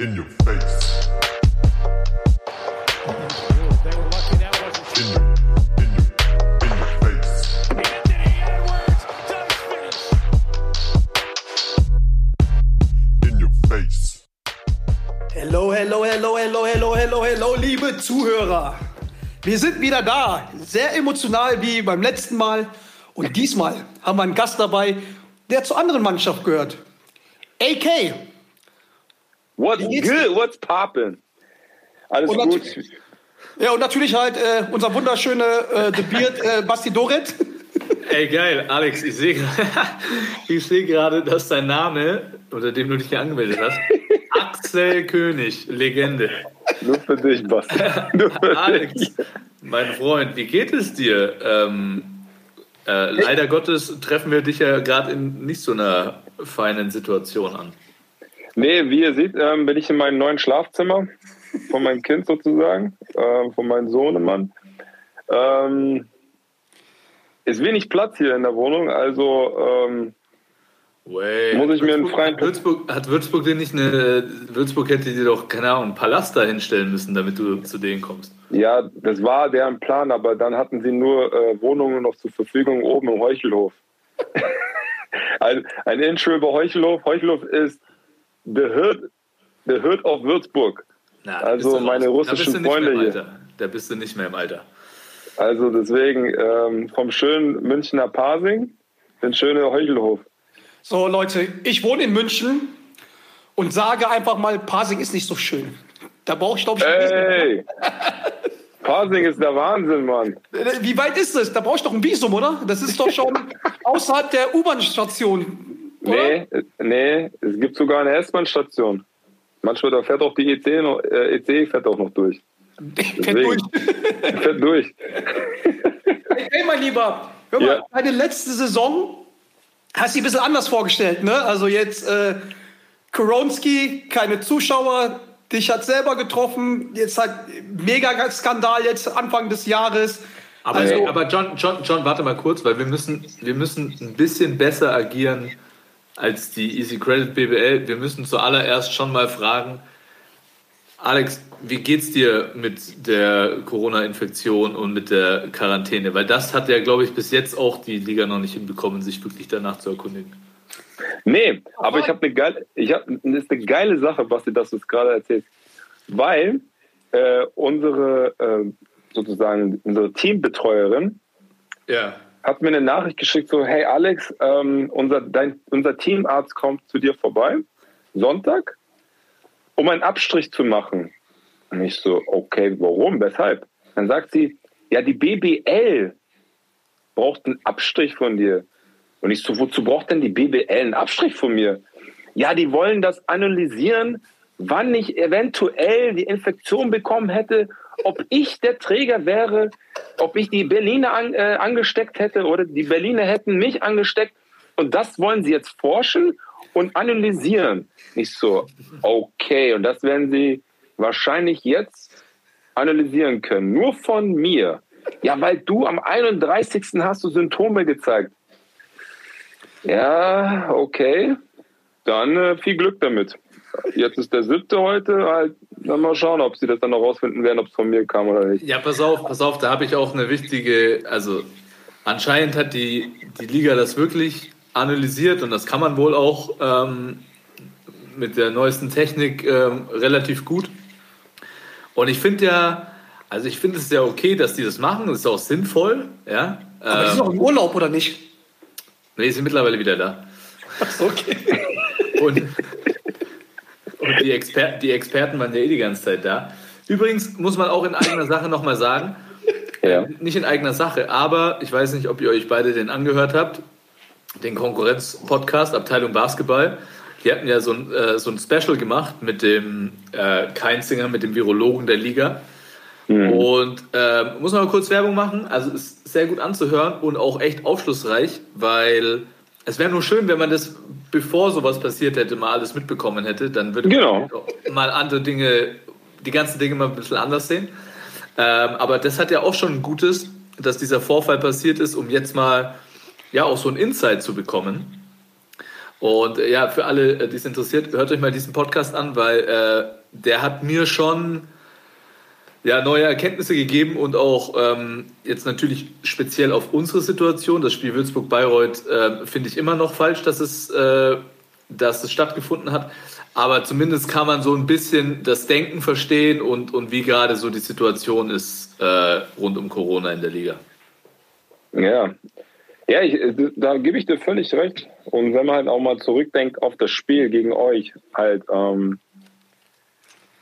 In your face. Hello, hello, hello, hello, hello, hello, hello, liebe Zuhörer. Wir sind wieder da. Sehr emotional wie beim letzten Mal. Und diesmal haben wir einen Gast dabei, der zur anderen Mannschaft gehört. AK. What's good? What's poppin'? Alles Und gut? Ja, und natürlich halt äh, unser wunderschöne äh, The Beard äh, Basti Doret. Ey, geil, Alex, ich sehe ich sehe gerade, dass dein Name, unter dem du dich hier angemeldet hast, Axel König, Legende. Nur für dich, Basti. Nur für Alex, dich. mein Freund, wie geht es dir? Ähm, äh, leider Gottes treffen wir dich ja gerade in nicht so einer feinen Situation an. Nee, wie ihr seht, ähm, bin ich in meinem neuen Schlafzimmer von meinem Kind sozusagen, ähm, von meinem Sohnemann. Ähm, ist wenig Platz hier in der Wohnung, also ähm, Way. Muss ich mir einen Würzburg- freien hat Würzburg, hat Würzburg dir nicht eine. Würzburg hätte dir doch, keine Ahnung, einen Palast da hinstellen müssen, damit du zu denen kommst. ja, das war deren Plan, aber dann hatten sie nur äh, Wohnungen noch zur Verfügung oben im Heuchelhof. ein, ein Inschöber Heuchelhof. Heuchelhof ist the hood, the hood of Würzburg. Na, Also meine russischen Freunde hier. Da bist du nicht mehr im Alter. Also deswegen ähm, vom schönen Münchner Pasing, den schönen Heuchelhof. So, Leute, ich wohne in München und sage einfach mal, Pasing ist nicht so schön. Da brauche ich, glaube ich, ein Visum. Ey! Pasing ist der Wahnsinn, Mann. Äh, Wie weit ist es? Da brauche ich doch ein Visum, oder? Das ist doch schon außerhalb der U-Bahn-Station. Oder? Nee, äh, nee, es gibt sogar eine S-Bahn-Station. Manchmal da fährt auch die EC, noch, äh, EC fährt auch noch durch. Fährt durch. Fährt durch. Hey, mein Lieber, hör mal, Ja. deine letzte Saison hast du ein bisschen anders vorgestellt, ne? Also jetzt äh, Koronski, keine Zuschauer, dich hat selber getroffen, jetzt halt mega Skandal jetzt Anfang des Jahres. Aber, Also- aber John, John, John, warte mal kurz, weil wir müssen, wir müssen ein bisschen besser agieren als die Easy Credit BBL. Wir müssen zuallererst schon mal fragen, Alex, wie geht's dir mit der Corona-Infektion und mit der Quarantäne? Weil das hat ja, glaube ich, bis jetzt auch die Liga noch nicht hinbekommen, sich wirklich danach zu erkundigen. Nee, aber ich habe eine geile, ich hab, das ist eine geile Sache, Basti, dass du es gerade erzählst. Weil äh, unsere, äh, sozusagen, unsere Teambetreuerin Ja. Hat mir eine Nachricht geschickt, so, hey Alex, ähm, unser, dein, unser Teamarzt kommt zu dir vorbei, Sonntag, um einen Abstrich zu machen. Und ich so, okay, warum, weshalb? Dann sagt sie, ja, die BBL braucht einen Abstrich von dir. Und ich so, wozu braucht denn die BBL einen Abstrich von mir? Ja, die wollen das analysieren, wann ich eventuell die Infektion bekommen hätte, ob ich der Träger wäre, ob ich die Berliner an, äh, angesteckt hätte oder die Berliner hätten mich angesteckt. Und das wollen sie jetzt forschen und analysieren. Ich so, okay, und das werden sie wahrscheinlich jetzt analysieren können. Nur von mir. Ja, weil du am 31. hast du Symptome gezeigt. Ja, okay. Dann äh, viel Glück damit. Jetzt ist der siebte heute. Halt, dann mal schauen, ob sie das dann noch rausfinden werden, ob es von mir kam oder nicht. Ja, pass auf, pass auf, da habe ich auch eine wichtige, also anscheinend hat die, die Liga das wirklich analysiert und das kann man wohl auch ähm, mit der neuesten Technik ähm, relativ gut. Und ich finde ja, also ich finde es ja okay, dass die das machen, das ist auch sinnvoll, ja. Aber die Ähm, sind doch im Urlaub, oder nicht? nee, die sind mittlerweile wieder da. Okay. Und, und die, Exper die Experten waren ja eh die ganze Zeit da. Übrigens muss man auch in eigener Sache nochmal sagen, Ja. nicht in eigener Sache, aber ich weiß nicht, ob ihr euch beide den angehört habt, den Konkurrenz-Podcast Abteilung Basketball. Die hatten ja so ein, äh, so ein Special gemacht mit dem äh, Keinzinger, mit dem Virologen der Liga. Und äh, muss man mal kurz Werbung machen. Also ist sehr gut anzuhören und auch echt aufschlussreich, weil es wäre nur schön, wenn man das, bevor sowas passiert hätte, mal alles mitbekommen hätte. Dann würde Genau. man mal andere Dinge, die ganzen Dinge mal ein bisschen anders sehen. Ähm, aber das hat ja auch schon ein Gutes, dass dieser Vorfall passiert ist, um jetzt mal ja auch so ein Insight zu bekommen. Und äh, ja, für alle, äh, die es interessiert, hört euch mal diesen Podcast an, weil äh, der hat mir schon ja, neue Erkenntnisse gegeben und auch ähm, jetzt natürlich speziell auf unsere Situation. Das Spiel Würzburg-Bayreuth äh, finde ich immer noch falsch, dass es, äh, dass es stattgefunden hat. Aber zumindest kann man so ein bisschen das Denken verstehen und, und wie gerade so die Situation ist äh, rund um Corona in der Liga. Ja, ja, ich, da gebe ich dir völlig recht. Und wenn man halt auch mal zurückdenkt auf das Spiel gegen euch, halt, ähm,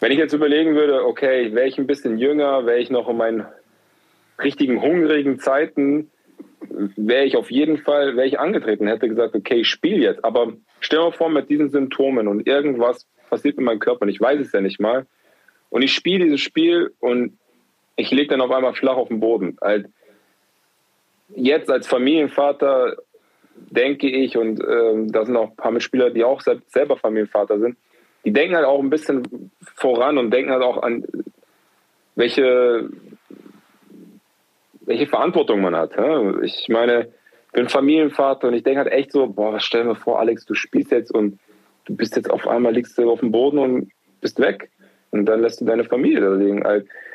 wenn ich jetzt überlegen würde, okay, wäre ich ein bisschen jünger, wäre ich noch in meinen richtigen hungrigen Zeiten, wäre ich auf jeden Fall, wäre ich angetreten, hätte gesagt, okay, ich spiele jetzt. Aber stell dir vor, mit diesen Symptomen und irgendwas passiert mit meinem Körper und ich weiß es ja nicht mal. Und ich spiele dieses Spiel und ich lege dann auf einmal flach auf den Boden. Jetzt als Familienvater denke ich, und ähm, da sind auch ein paar Mitspieler, die auch selber Familienvater sind, die denken halt auch ein bisschen voran und denken halt auch an, welche, welche Verantwortung man hat. Ich meine, ich bin Familienvater und ich denke halt echt so, boah, stell mir vor, Alex, du spielst jetzt und du bist jetzt auf einmal, liegst du auf dem Boden und bist weg. Und dann lässt du deine Familie da liegen.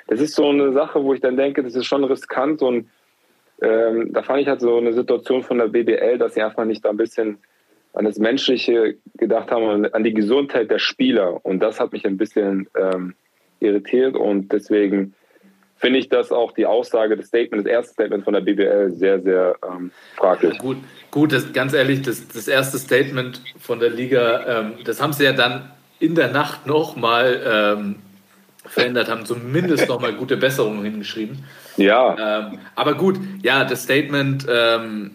Das ist so eine Sache, wo ich dann denke, das ist schon riskant und ähm, da fand ich halt so eine Situation von der BBL, dass sie einfach nicht da ein bisschen an das Menschliche gedacht haben an die Gesundheit der Spieler. Und das hat mich ein bisschen ähm, irritiert und deswegen finde ich das auch die Aussage, das Statement, das erste Statement von der BBL sehr, sehr ähm, fraglich. Ja, gut, gut das, ganz ehrlich, das, das erste Statement von der Liga, ähm, das haben sie ja dann in der Nacht nochmal ähm, verändert, haben zumindest nochmal gute Besserungen hingeschrieben. Ja. Ähm, aber gut, ja, das Statement ähm,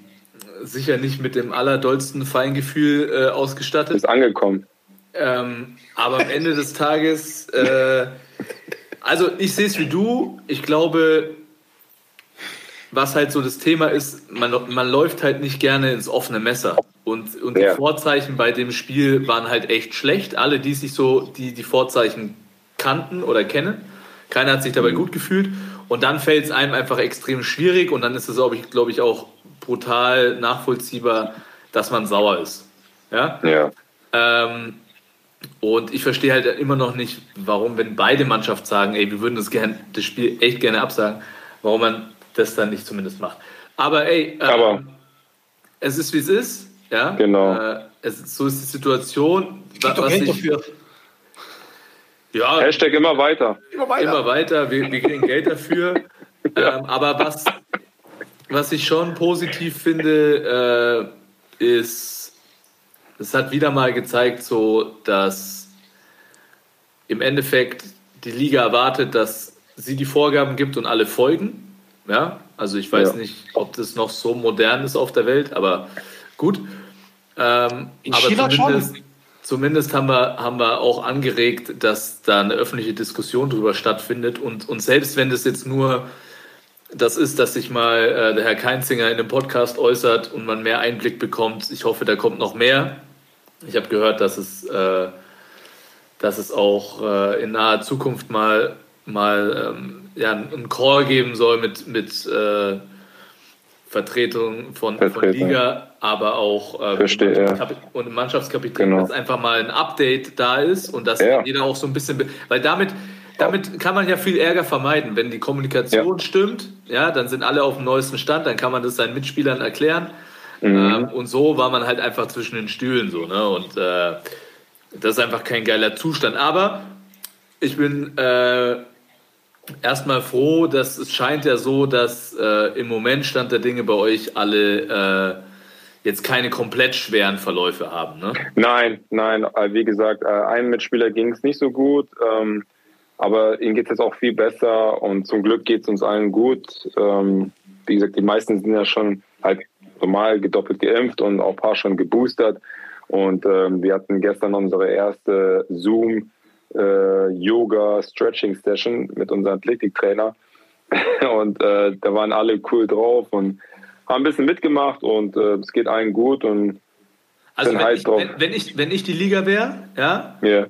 sicher nicht mit dem allerdollsten Feingefühl äh, ausgestattet. Ist angekommen. Ähm, aber am Ende des Tages, äh, also ich sehe es wie du. Ich glaube, was halt so das Thema ist, man, man läuft halt nicht gerne ins offene Messer. Und, und ja. die Vorzeichen bei dem Spiel waren halt echt schlecht. Alle, die sich so, die die Vorzeichen kannten oder kennen, keiner hat sich dabei mhm. gut gefühlt. Und dann fällt es einem einfach extrem schwierig und dann ist es, glaube ich, glaube ich, auch brutal nachvollziehbar, dass man sauer ist. Ja. ja. Ähm, und ich verstehe halt immer noch nicht, warum, wenn beide Mannschaften sagen, ey, wir würden das, gern, das Spiel echt gerne absagen, warum man das dann nicht zumindest macht. Aber ey, ähm, Aber es ist wie es ist. Ja. Genau. Äh, es, so ist die Situation. Was, was ich, dafür. Ja, Hashtag immer weiter. Immer weiter. Immer weiter. Wir, wir kriegen Geld dafür. ja. ähm, aber was, was ich schon positiv finde, äh, ist, es hat wieder mal gezeigt, so, dass im Endeffekt die Liga erwartet, dass sie die Vorgaben gibt und alle folgen. Ja, also ich weiß ja. nicht, ob das noch so modern ist auf der Welt, aber gut. Ähm, In aber China zumindest, schon zumindest haben wir, haben wir auch angeregt, dass da eine öffentliche Diskussion darüber stattfindet. Und, und selbst wenn das jetzt nur das ist, dass sich mal äh, der Herr Keinzinger in einem Podcast äußert und man mehr Einblick bekommt, ich hoffe, da kommt noch mehr. Ich habe gehört, dass es, äh, dass es auch äh, in naher Zukunft mal, mal ähm, ja, einen Call geben soll mit, mit äh, Vertretung von, von Liga, aber auch äh, Verstehe, ja. und Mannschaftskapitän, genau. dass einfach mal ein Update da ist und dass ja. jeder auch so ein bisschen, weil damit, damit kann man ja viel Ärger vermeiden. Wenn die Kommunikation ja. stimmt, ja, dann sind alle auf dem neuesten Stand, dann kann man das seinen Mitspielern erklären. Mhm. Ähm, und so war man halt einfach zwischen den Stühlen so, ne? Und äh, das ist einfach kein geiler Zustand. Aber ich bin äh, erstmal froh, dass es scheint ja so, dass äh, im Moment Stand der Dinge bei euch alle äh, jetzt keine komplett schweren Verläufe haben. Ne? Nein, nein. Äh, wie gesagt, äh, einem Mitspieler ging es nicht so gut, ähm, aber ihm geht es jetzt auch viel besser und zum Glück geht es uns allen gut. Ähm, wie gesagt, die meisten sind ja schon halt normal gedoppelt geimpft und auch ein paar schon geboostert. Und ähm, wir hatten gestern unsere erste Zoom- äh, Yoga-Stretching-Session mit unserem Athletiktrainer. und äh, da waren alle cool drauf und haben ein bisschen mitgemacht und äh, es geht allen gut und also wenn ich, wenn, wenn, ich, wenn ich die Liga wäre, ja, yeah.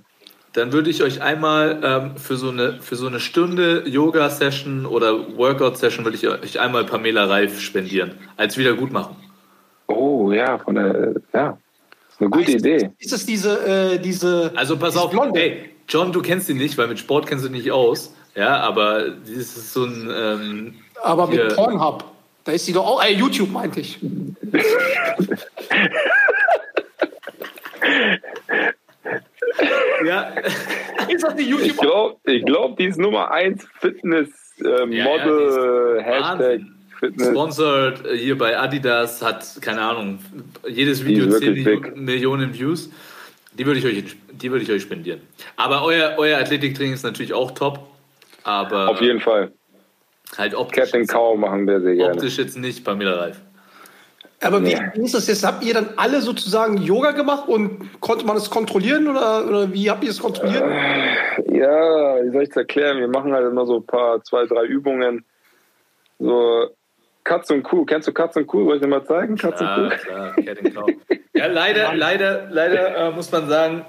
Dann würde ich euch einmal ähm, für, so eine, für so eine Stunde Yoga-Session oder Workout-Session würde ich euch einmal Pamela Reif spendieren, als Wiedergutmachung. Oh ja, von der, ja. Eine gute Ist- Idee. Ist es diese, äh, diese. Also pass diese auf, Blonde? ey, John, du kennst ihn nicht, weil mit Sport kennst du dich nicht aus. Ja, aber das ist so ein. Ähm, Aber mit hier- Pornhub. Da ist die doch auch. Ey, YouTube meinte ich. ja, Ist das die Ich YouTube? glaube, ich glaub, die ist Nummer 1 Fitness äh, ja, Model, die ist Hashtag Wahnsinn. Fitness. sponsored äh, hier bei Adidas, hat, keine Ahnung, jedes Video ist 10 wirklich Millionen, big. Millionen Views. Die würde ich euch, die würde ich euch spendieren. Aber euer, euer Athletiktraining ist natürlich auch top. Aber Auf jeden Fall. halt optisch, Cat and Cow machen wir sehr gerne. optisch jetzt nicht Pamela Reif. Aber wie wie ist das jetzt? Habt ihr dann alle sozusagen Yoga gemacht und konnte man es kontrollieren oder, oder wie habt ihr es kontrolliert? Ja, wie soll ich es erklären? Wir machen halt immer so ein paar, zwei, drei Übungen. So Katze und Kuh. Kennst du Katze und Kuh? Soll ich dir mal zeigen? Katze und Ja, Kuh? klar, Cow. Ja, leider, leider, leider äh, muss man sagen,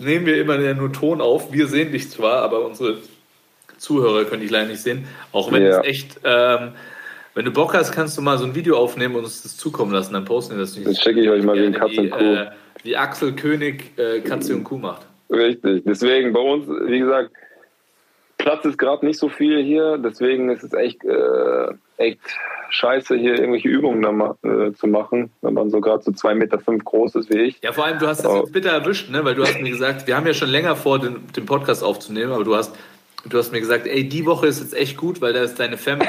nehmen wir immer nur Ton auf. Wir sehen dich zwar, aber unsere Zuhörer können dich leider nicht sehen. Auch wenn Ja. es echt, ähm, wenn du Bock hast, kannst du mal so ein Video aufnehmen und uns das zukommen lassen. Dann posten wir das nicht. Das schicke ich euch mal wie ein Gerne, Katze und wie, Kuh. Äh, wie Axel König äh, Katze und Kuh macht. Richtig. Deswegen bei uns, wie gesagt, Platz ist gerade nicht so viel hier. Deswegen ist es echt, äh, echt scheiße, hier irgendwelche Übungen ma äh, zu machen, wenn man so gerade so 2,5 Meter fünf groß ist wie ich. Ja, vor allem, du hast das Oh. jetzt bitter erwischt, ne? weil du hast mir gesagt, wir haben ja schon länger vor, den, den Podcast aufzunehmen, aber du hast, du hast mir gesagt, ey, die Woche ist jetzt echt gut, weil da ist deine Family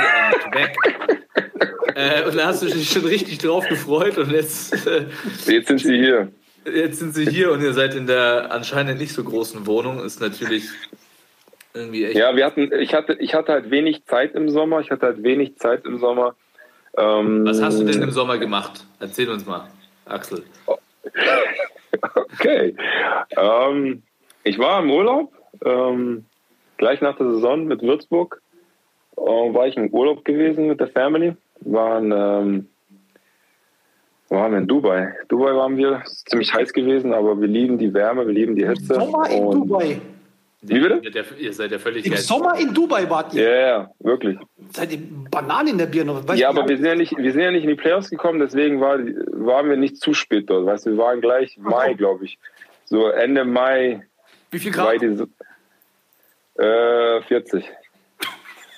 weg. äh, und da hast du dich schon richtig drauf gefreut und jetzt, äh, Jetzt sind sie hier. jetzt sind sie hier und ihr seid in der anscheinend nicht so großen Wohnung. Ist natürlich irgendwie echt. Ja, wir hatten, ich hatte, ich hatte halt wenig Zeit im Sommer. Ich hatte halt wenig Zeit im Sommer. Ähm, Was hast du denn im Sommer gemacht? Erzähl uns mal, Axel. Okay. Ähm, ich war im Urlaub, ähm, gleich nach der Saison mit Würzburg. Äh, war ich im Urlaub gewesen mit der Family. Waren, ähm, wo waren wir in Dubai? Dubai waren wir. Es ist ziemlich heiß gewesen, aber wir lieben die Wärme, wir lieben die Hitze. Sommer in Und- Dubai. Wie bitte? Ihr, seid ja- ihr seid ja völlig Im geil. Sommer in Dubai wart ihr. ja, wirklich. Seid ihr Bananen in der Birne? Weißt Ja, aber wir sind ja nicht, wir sind ja nicht in die Playoffs gekommen, deswegen war, waren wir nicht zu spät dort. Weißt du, wir waren gleich Mai, glaube ich. So Ende Mai wie viel Grad? Äh, 40. Ey,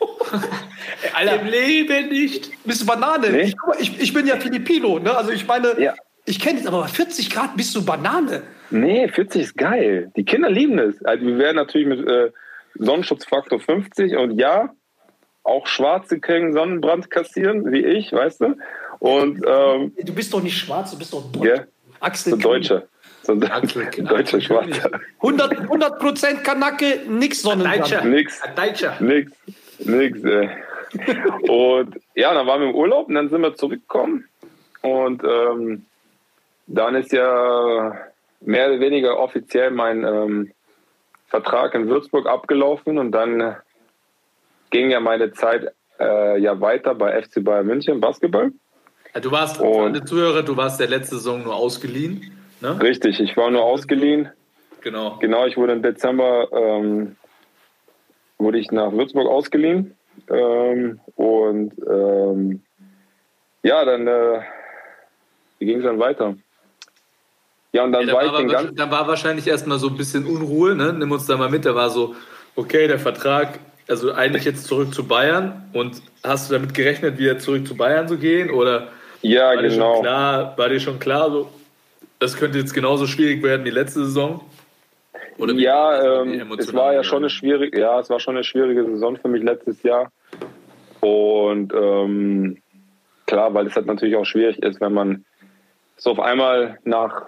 Alter, Im Leben nicht. bist du Banane? Nee. Ich, ich, ich bin ja Filipino, ne? Also ich meine, Ja. ich kenne es, aber bei 40 Grad bist du Banane. Nee, 40 ist geil. Die Kinder lieben es. Also wir werden natürlich mit äh, Sonnenschutzfaktor 50 und ja, auch Schwarze können Sonnenbrand kassieren, wie ich, weißt du? Und ähm, Du bist doch nicht schwarz, du bist doch deutsch. ja, Axel so So ein Axel- deutscher Schwarzer. 100, 100% Kanake, nix Sonnenbrand. Nix. Ein Deutscher. Nix, nix, ey. Und ja, dann waren wir im Urlaub und dann sind wir zurückgekommen. Und ähm, dann ist ja mehr oder weniger offiziell mein ähm, Vertrag in Würzburg abgelaufen und dann äh, ging ja meine Zeit äh, ja weiter bei FC Bayern München Basketball. Du warst, für Und- alle Zuhörer, du warst der letzte Saison nur ausgeliehen. Ne? Richtig, ich war nur ausgeliehen. Genau. Genau, ich wurde im Dezember ähm, wurde ich nach Würzburg ausgeliehen ähm, und ähm, ja, dann äh, ging es dann weiter? Ja, und dann Ja, da, war ich war, den ganzen da war wahrscheinlich erstmal so ein bisschen Unruhe. Ne? Nimm uns da mal mit. Da war so, okay, der Vertrag, also eigentlich jetzt zurück zu Bayern. Und hast du damit gerechnet, wieder zurück zu Bayern zu gehen? Oder ja war, dir, schon genau klar, war dir schon klar, so, das könnte jetzt genauso schwierig werden wie letzte Saison? Oder wie ja ähm, es war ja schon eine schwierige ja es war schon eine schwierige Saison für mich letztes Jahr und ähm, klar weil es halt natürlich auch schwierig ist wenn man so auf einmal nach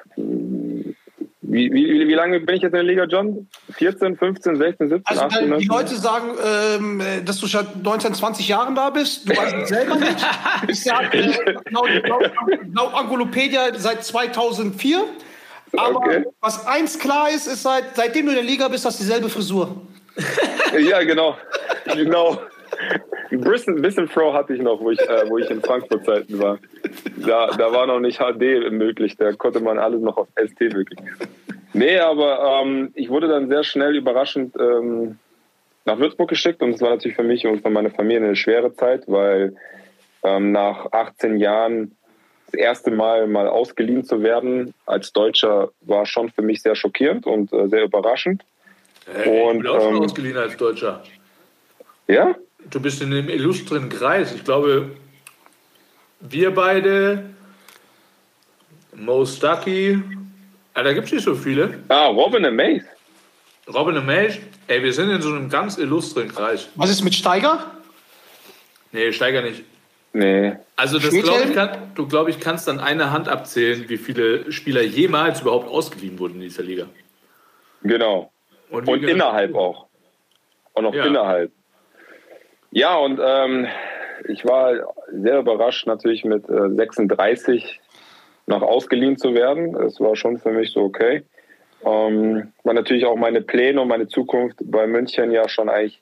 wie, wie, wie lange bin ich jetzt in der Liga, John? 14, 15, 16, 17, Also 18, dann, die 19? Leute sagen, ähm, äh, dass du schon 19, 20 Jahren da bist. Du weißt es selber nicht. Bist ja äh, laut, laut, laut Angolopedia seit 2004. Aber Okay. was eins klar ist, ist seit, seitdem du in der Liga bist, hast du dieselbe Frisur. Ja, genau. genau. Ein bisschen, bisschen Fro hatte ich noch, wo ich, äh, wo ich in Frankfurt-Zeiten war. Da, da war noch nicht HD möglich, da konnte man alles noch auf ST wirklich. Nee, aber ähm, ich wurde dann sehr schnell überraschend ähm, nach Würzburg geschickt und es war natürlich für mich und für meine Familie eine schwere Zeit, weil ähm, nach 18 Jahren das erste Mal mal ausgeliehen zu werden als Deutscher war schon für mich sehr schockierend und äh, sehr überraschend. Hey, Und, ich bin auch schon ausgeliehen als Deutscher. Ja? Du bist in dem illustren Kreis. Ich glaube, wir beide, Mo Stuckey, ah, da gibt es nicht so viele. Ah, Robin Amaze. Robin Amage, ey, wir sind in so einem ganz illustren Kreis. Was ist mit Steiger? Nee, Steiger nicht. Nee. Also das glaube ich, kann, du glaube ich kannst an einer Hand abzählen, wie viele Spieler jemals überhaupt ausgeliehen wurden in dieser Liga. Genau. wie Und gesagt- innerhalb auch. Und auch Ja. innerhalb. Ja, und ähm, ich war sehr überrascht, natürlich mit äh, 36 noch ausgeliehen zu werden. Es war schon für mich so okay. Ähm, war natürlich auch meine Pläne und meine Zukunft bei München ja schon eigentlich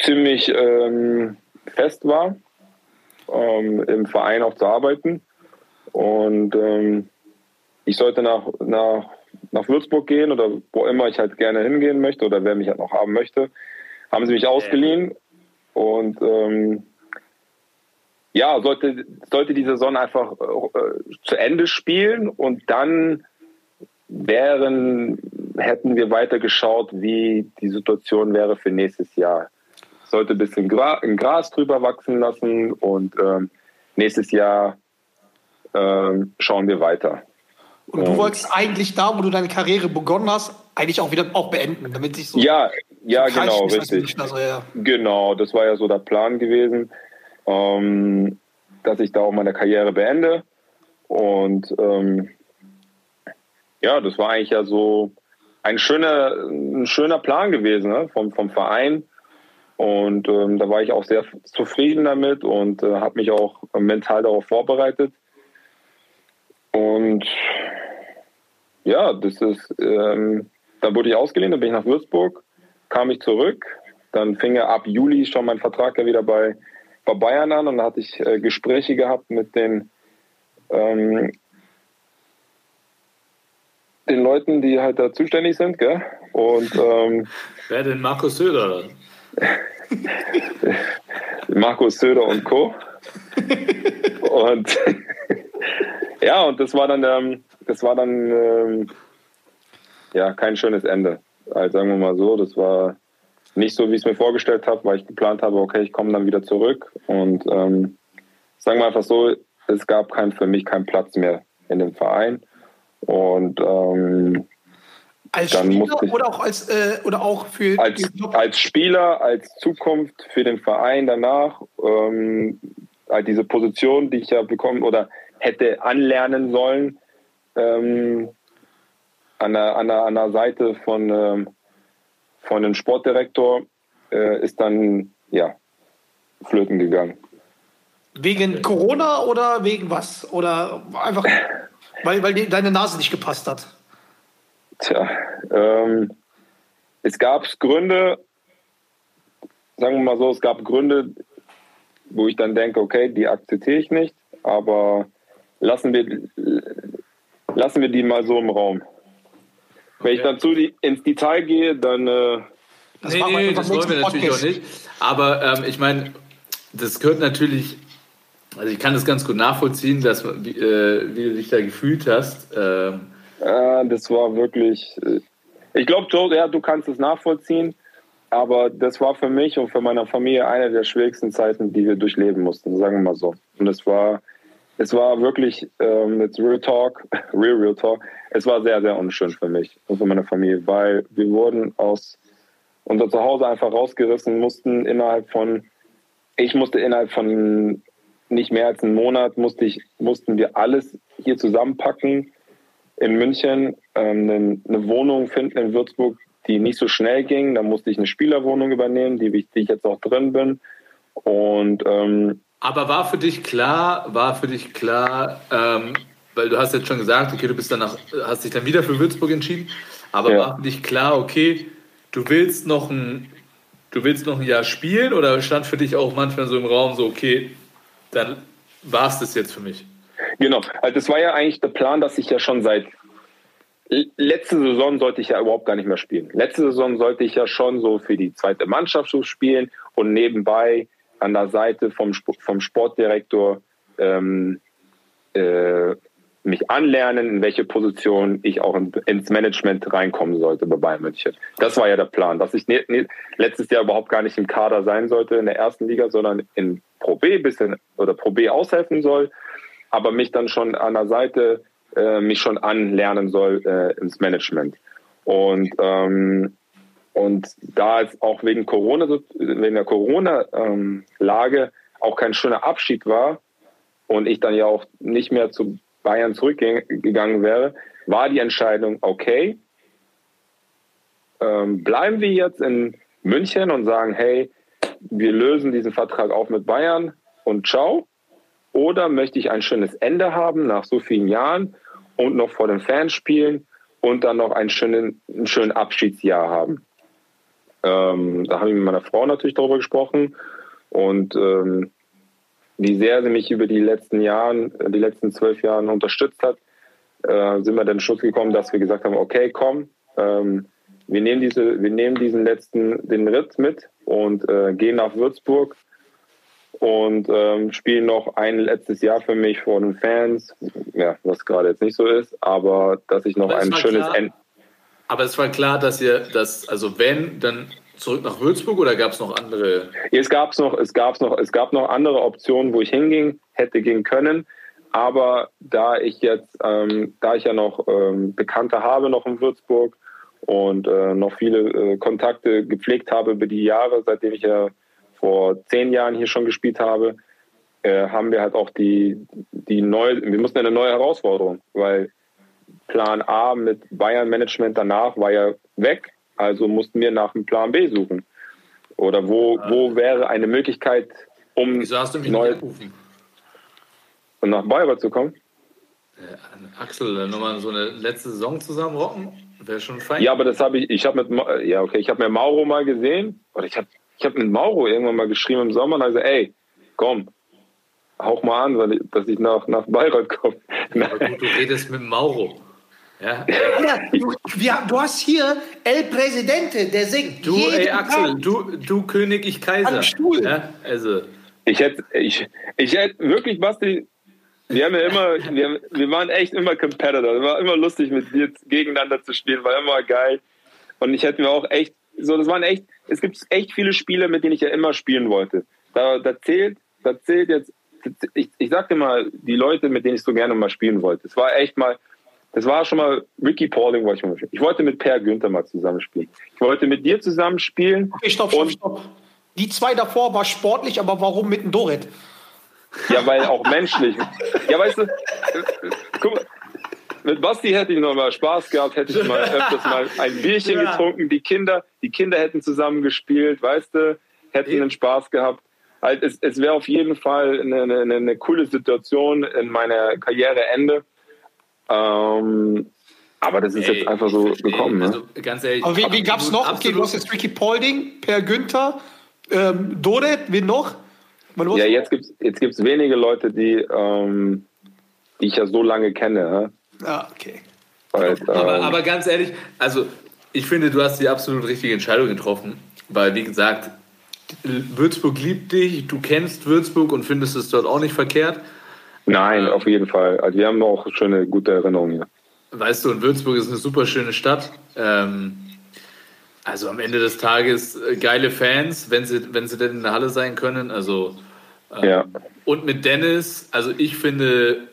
ziemlich ähm, fest war, ähm, im Verein auch zu arbeiten. Und ähm, ich sollte nach, nach, nach Würzburg gehen oder wo immer ich halt gerne hingehen möchte oder wer mich halt noch haben möchte, haben sie mich ausgeliehen. Und ähm, ja, sollte, sollte die Saison einfach äh, zu Ende spielen und dann wären, hätten wir weiter geschaut, wie die Situation wäre für nächstes Jahr. Sollte ein bisschen Gra ein Gras drüber wachsen lassen und ähm, nächstes Jahr ähm, schauen wir weiter. Und du wolltest eigentlich da, wo du deine Karriere begonnen hast, eigentlich auch wieder auch beenden, damit sich so Ja, ja, genau, richtig. Also, ja. Genau, das war ja so der Plan gewesen, ähm, dass ich da auch meine Karriere beende. Und ähm, ja, das war eigentlich ja so ein schöner, ein schöner Plan gewesen ne, vom, vom Verein. Und ähm, da war ich auch sehr zufrieden damit und äh, habe mich auch mental darauf vorbereitet. Und ja, das ist, ähm, da wurde ich ausgeliehen, dann bin ich nach Würzburg, kam ich zurück. Dann fing ja ab Juli schon mein Vertrag ja wieder bei, bei Bayern an und da hatte ich äh, Gespräche gehabt mit den, ähm, den Leuten, die halt da zuständig sind, gell? Und ähm, Wer denn Markus Söder? Markus Söder und Co. und ja, und das war dann, ähm, das war dann ähm, ja kein schönes Ende. Also sagen wir mal so, das war nicht so, wie ich es mir vorgestellt habe, weil ich geplant habe, okay, ich komme dann wieder zurück. Und ähm, sagen wir einfach so, es gab kein, für mich keinen Platz mehr in dem Verein. Und ähm, Als Dann Spieler ich- oder auch als äh, oder auch für als, als Spieler, als Zukunft für den Verein danach, ähm, halt diese Position, die ich ja bekommen oder hätte anlernen sollen, ähm, an, der, an, der, an der Seite von, ähm, von dem Sportdirektor, äh, ist dann ja flöten gegangen. wegen Corona oder wegen was? Oder einfach weil, weil deine Nase nicht gepasst hat. Tja, ähm, es gab Gründe, sagen wir mal so, es gab Gründe, wo ich dann denke, okay, die akzeptiere ich nicht, aber lassen wir, lassen wir die mal so im Raum. Wenn ich dann zu die, ins Detail gehe, dann äh, Das nee, machen wir nee, das wollen wir natürlich auch nicht. Aber ähm, ich meine, das gehört natürlich, also ich kann das ganz gut nachvollziehen, dass wie, äh, wie du dich da gefühlt hast. Ähm, Äh, das war wirklich. äh, Ich glaube, Joe, ja, du kannst es nachvollziehen, aber das war für mich und für meine Familie eine der schwierigsten Zeiten, die wir durchleben mussten, sagen wir mal so. Und es war, es war wirklich ähm, jetzt Real Talk, Real Real Talk. Es war sehr, sehr unschön für mich und für meine Familie, weil wir wurden aus unser Zuhause einfach rausgerissen, mussten innerhalb von, ich musste innerhalb von nicht mehr als einen Monat musste ich, mussten wir alles hier zusammenpacken in München ähm, eine, Wohnung finden in Würzburg, die nicht so schnell ging. Da musste ich eine Spielerwohnung übernehmen, die, die ich jetzt auch drin bin. Und ähm, aber war für dich klar, war für dich klar, ähm, weil du hast jetzt schon gesagt, okay, du bist danach, hast dich dann wieder für Würzburg entschieden, aber Ja. war für dich klar, okay, du willst noch ein, du willst noch ein Jahr spielen oder stand für dich auch manchmal so im Raum so, okay, dann war es das jetzt für mich? genau, also das war ja eigentlich der Plan, dass ich ja schon seit letzte Saison sollte ich ja überhaupt gar nicht mehr spielen. Letzte Saison sollte ich ja schon so für die zweite Mannschaft so spielen und nebenbei an der Seite vom, vom Sportdirektor ähm, äh, mich anlernen, in welche Position ich auch in, ins Management reinkommen sollte bei Bayern München. Das war ja der Plan, dass ich ne, ne, letztes Jahr überhaupt gar nicht im Kader sein sollte in der ersten Liga, sondern in Pro B bisschen oder Pro B aushelfen soll, aber mich dann schon an der Seite äh, mich schon anlernen soll äh, ins Management. Und ähm, und da es auch wegen Corona, wegen der Corona-Lage ähm, auch kein schöner Abschied war und ich dann ja auch nicht mehr zu Bayern zurückgegangen wäre, war die Entscheidung, okay, ähm, bleiben wir jetzt in München und sagen, hey, wir lösen diesen Vertrag auf mit Bayern und ciao. Oder möchte ich ein schönes Ende haben nach so vielen Jahren und noch vor den Fans spielen und dann noch einen schönen, einen schönen Abschiedsjahr haben. Ähm, da habe ich mit meiner Frau natürlich darüber gesprochen und ähm, wie sehr sie mich über die letzten Jahren, die letzten zwölf Jahre unterstützt hat, äh, sind wir dann Schluss gekommen, dass wir gesagt haben, okay, komm, ähm, wir nehmen diese, wir nehmen diesen letzten, den Ritt mit und äh, gehen nach Würzburg und ähm, spielen noch ein letztes Jahr für mich vor den Fans, ja, was gerade jetzt nicht so ist, aber dass ich noch ein schönes Ende. Aber es war klar, dass ihr das, also wenn, dann zurück nach Würzburg oder gab es noch andere? Es gab noch, es gab noch, es gab noch andere Optionen, wo ich hinging, hätte gehen können. Aber da ich jetzt, ähm, da ich ja noch ähm, Bekannte habe noch in Würzburg und äh, noch viele äh, Kontakte gepflegt habe über die Jahre, seitdem ich ja vor zehn Jahren hier schon gespielt habe, äh, haben wir halt auch die, die neue, wir mussten eine neue Herausforderung, weil Plan A mit Bayern Management danach war ja weg also mussten wir nach einem Plan B suchen. Oder wo, ah. wo wäre eine Möglichkeit, um Wieso hast du mich neu? Und nach Bayreuth zu kommen? Äh, Axel, nochmal so eine letzte Saison zusammenrocken? Wäre schon fein. Ja, aber das habe ich, ich habe mit, ja, okay, ich habe mir Mauro mal gesehen, oder ich habe ich hab mit Mauro irgendwann mal geschrieben im Sommer und habe gesagt, ey, komm, hauch mal an, dass ich nach, nach Bayreuth komme. Ja, gut, du redest mit Mauro. Ja. ja du, wir, du, hast hier El Presidente, der singt. Du, ey, Axel, du, du König, ich Kaiser. Stuhl. Ja, also. Ich hätte, ich, ich hätte wirklich, Basti, wir haben ja immer, wir, wir waren echt immer Competitor. Es war immer lustig, mit dir gegeneinander zu spielen, war immer geil. Und ich hätte mir auch echt, so, das waren echt, es gibt echt viele Spiele, mit denen ich ja immer spielen wollte. Da, da zählt, da zählt jetzt, ich, ich sagte mal, die Leute, mit denen ich so gerne mal spielen wollte. Es war echt mal, das war schon mal Ricky Pauling, wollte ich mal Ich wollte mit Per Günther mal zusammenspielen. Ich wollte mit dir zusammenspielen. Okay, stopp, stopp, stopp. Die zwei davor war sportlich, aber warum mit dem Dorit? Ja, weil auch menschlich. Ja, weißt du, guck mal, mit Basti hätte ich noch mal Spaß gehabt, hätte ich mal öfters mal ein Bierchen ja. getrunken. Die Kinder, die Kinder hätten zusammen gespielt, weißt du, hätten einen Spaß gehabt. Halt, es, es wäre auf jeden Fall eine, eine, eine coole Situation in meiner Karriereende. Ähm, aber das ist Ey, jetzt einfach so gekommen. Ne? Also, ganz ehrlich. Aber wie, wie gab es noch? Okay, du hast jetzt Ricky Paulding, Per Günther, ähm, Doret, wen noch? Ja, jetzt gibt es jetzt gibt's wenige Leute, die, ähm, die ich ja so lange kenne. Ja, ah, okay. Weil, ähm, aber, aber ganz ehrlich, also ich finde, du hast die absolut richtige Entscheidung getroffen, weil, wie gesagt, Würzburg liebt dich, du kennst Würzburg und findest es dort auch nicht verkehrt. Nein, auf jeden Fall. Also wir haben auch schöne, gute Erinnerungen hier. Weißt du, und Würzburg ist eine super schöne Stadt. Ähm, also am Ende des Tages äh, geile Fans, wenn sie, wenn sie denn in der Halle sein können. Also ähm, ja. und mit Dennis, also ich finde,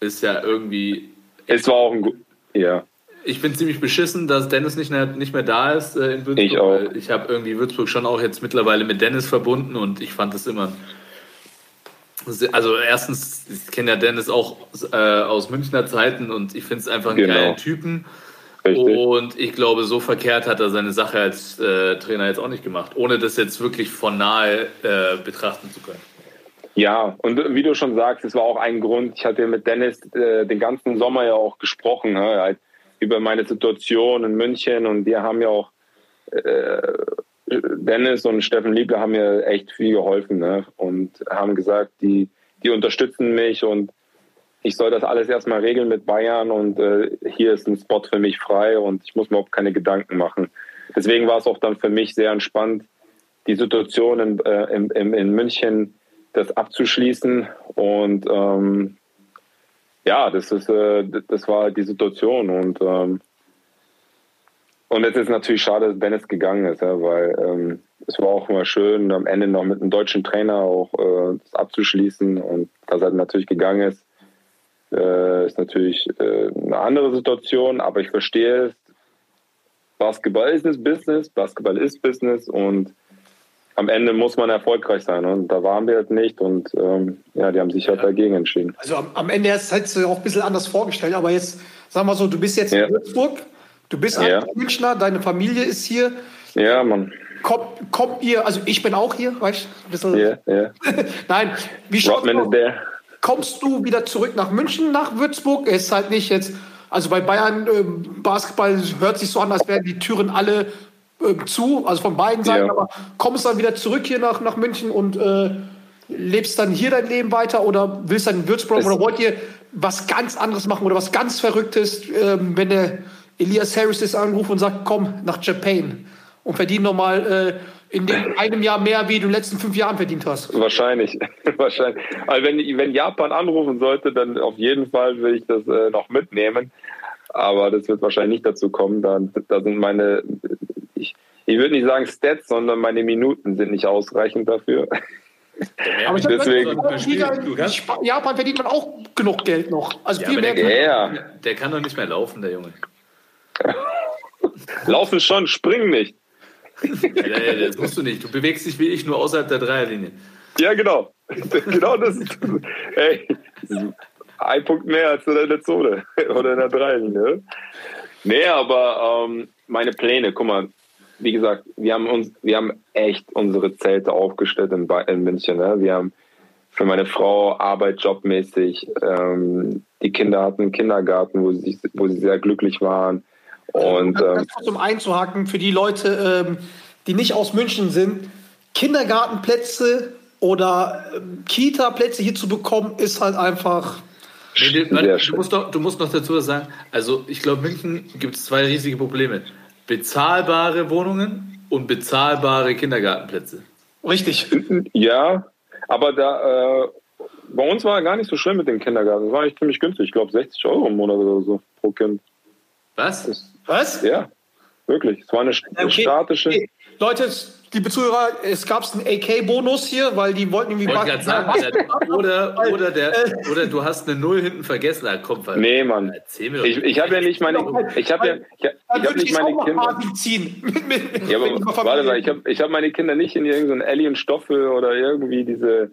ist ja irgendwie. Es war auch ein gut. Ja. Ich bin ziemlich beschissen, dass Dennis nicht mehr, nicht mehr da ist äh, in Würzburg. Ich auch. Ich habe irgendwie Würzburg schon auch jetzt mittlerweile mit Dennis verbunden und ich fand das immer also erstens, ich kenne ja Dennis auch äh, aus Münchner Zeiten und ich finde es einfach einen genau. geilen Typen. Richtig. Und ich glaube, so verkehrt hat er seine Sache als äh, Trainer jetzt auch nicht gemacht, ohne das jetzt wirklich von nahe äh, betrachten zu können. Ja, und wie du schon sagst, es war auch ein Grund. Ich hatte mit Dennis äh, den ganzen Sommer ja auch gesprochen, ne, halt über meine Situation in München und wir haben ja auch äh, Dennis und Steffen Liebler haben mir echt viel geholfen ne? und haben gesagt, die, die unterstützen mich und ich soll das alles erstmal regeln mit Bayern und äh, hier ist ein Spot für mich frei und ich muss mir auch keine Gedanken machen. Deswegen war es auch dann für mich sehr entspannt, die Situation in, äh, in, in München das abzuschließen und ähm, ja, das ist, äh, das war die Situation und ähm, und jetzt ist natürlich schade, dass Dennis gegangen ist, ja, weil ähm, es war auch immer schön, am Ende noch mit einem deutschen Trainer auch äh, das abzuschließen. Und dass er natürlich gegangen ist, äh, ist natürlich äh, eine andere Situation, aber ich verstehe es. Basketball ist Business, Basketball ist Business. Und am Ende muss man erfolgreich sein. Und da waren wir halt nicht. Und ähm, ja, die haben sich halt dagegen entschieden. Also am, am Ende hättest du auch ein bisschen anders vorgestellt, aber jetzt, sag mal so, du bist jetzt Ja. in Würzburg, du bist Ja. Münchner, deine Familie ist hier. Ja, Mann. Kommt, kommt ihr, also ich bin auch hier, weißt du? Ja, ja. Nein, wie ist der. Kommst du wieder zurück nach München, nach Würzburg? Es ist halt nicht jetzt, also bei Bayern ähm, Basketball hört sich so an, als wären die Türen alle ähm, zu, also von beiden Seiten, Ja. aber kommst dann wieder zurück hier nach, nach München und äh, lebst dann hier dein Leben weiter oder willst dann in Würzburg Es- oder wollt ihr was ganz anderes machen oder was ganz Verrücktes, ähm, wenn der Elias Harris ist anruft und sagt, komm nach Japan und verdien nochmal äh, in dem einem Jahr mehr, wie du in den letzten fünf Jahren verdient hast. Wahrscheinlich, wahrscheinlich. Also wenn, wenn Japan anrufen sollte, dann auf jeden Fall will ich das äh, noch mitnehmen. Aber das wird wahrscheinlich nicht dazu kommen. Da, da sind meine, ich, ich würde nicht sagen Stats, sondern meine Minuten sind nicht ausreichend dafür. Aber ich Deswegen- gehört, Japan verdient man auch genug Geld noch. Also Ja, viel mehr. der, Ja, kann, der kann doch nicht mehr laufen, der Junge. laufen schon, springen nicht. Ja, das musst du nicht. Du bewegst dich wie ich nur außerhalb der Dreierlinie. Ja, genau. genau das ist. Ey, ein Punkt mehr als in der Zone oder in der Dreilinie. Nee, aber ähm, meine Pläne, guck mal, wie gesagt, wir haben uns, wir haben echt unsere Zelte aufgestellt in, in München. Ne? Wir haben für meine Frau Arbeit jobmäßig. Ähm, die Kinder hatten einen Kindergarten, wo sie, wo sie sehr glücklich waren. Und Ganz ähm, um einzuhaken, für die Leute, ähm, die nicht aus München sind, Kindergartenplätze oder ähm, Kita-Plätze hier zu bekommen, ist halt einfach. Nee, du, warte, du, musst noch, du musst noch dazu was sagen. Also, ich glaube, München gibt es zwei riesige Probleme: bezahlbare Wohnungen und bezahlbare Kindergartenplätze. Richtig. Ja, aber da äh, bei uns war gar nicht so schlimm mit dem Kindergarten. Es war eigentlich ziemlich günstig. Ich glaube 60 Euro im Monat oder so pro Kind. Was? Was? Ja, wirklich. Es war eine Okay. statische. Okay. Leute, liebe Zuhörer, es gab einen AK-Bonus hier, weil die wollten irgendwie. Wollte sagen, oder, oder, der, oder du hast eine Null hinten vergessen. Na, komm, Alter. Nee, Mann. Erzähl mir doch Ich, ich habe ja nicht meine. Ich habe ja, ich, ich hab nicht meine Kinder. Ziehen. Mit, mit, Ja, aber warte mal, ich habe ich hab meine Kinder nicht in irgendeinen Alien Stoffel oder irgendwie diese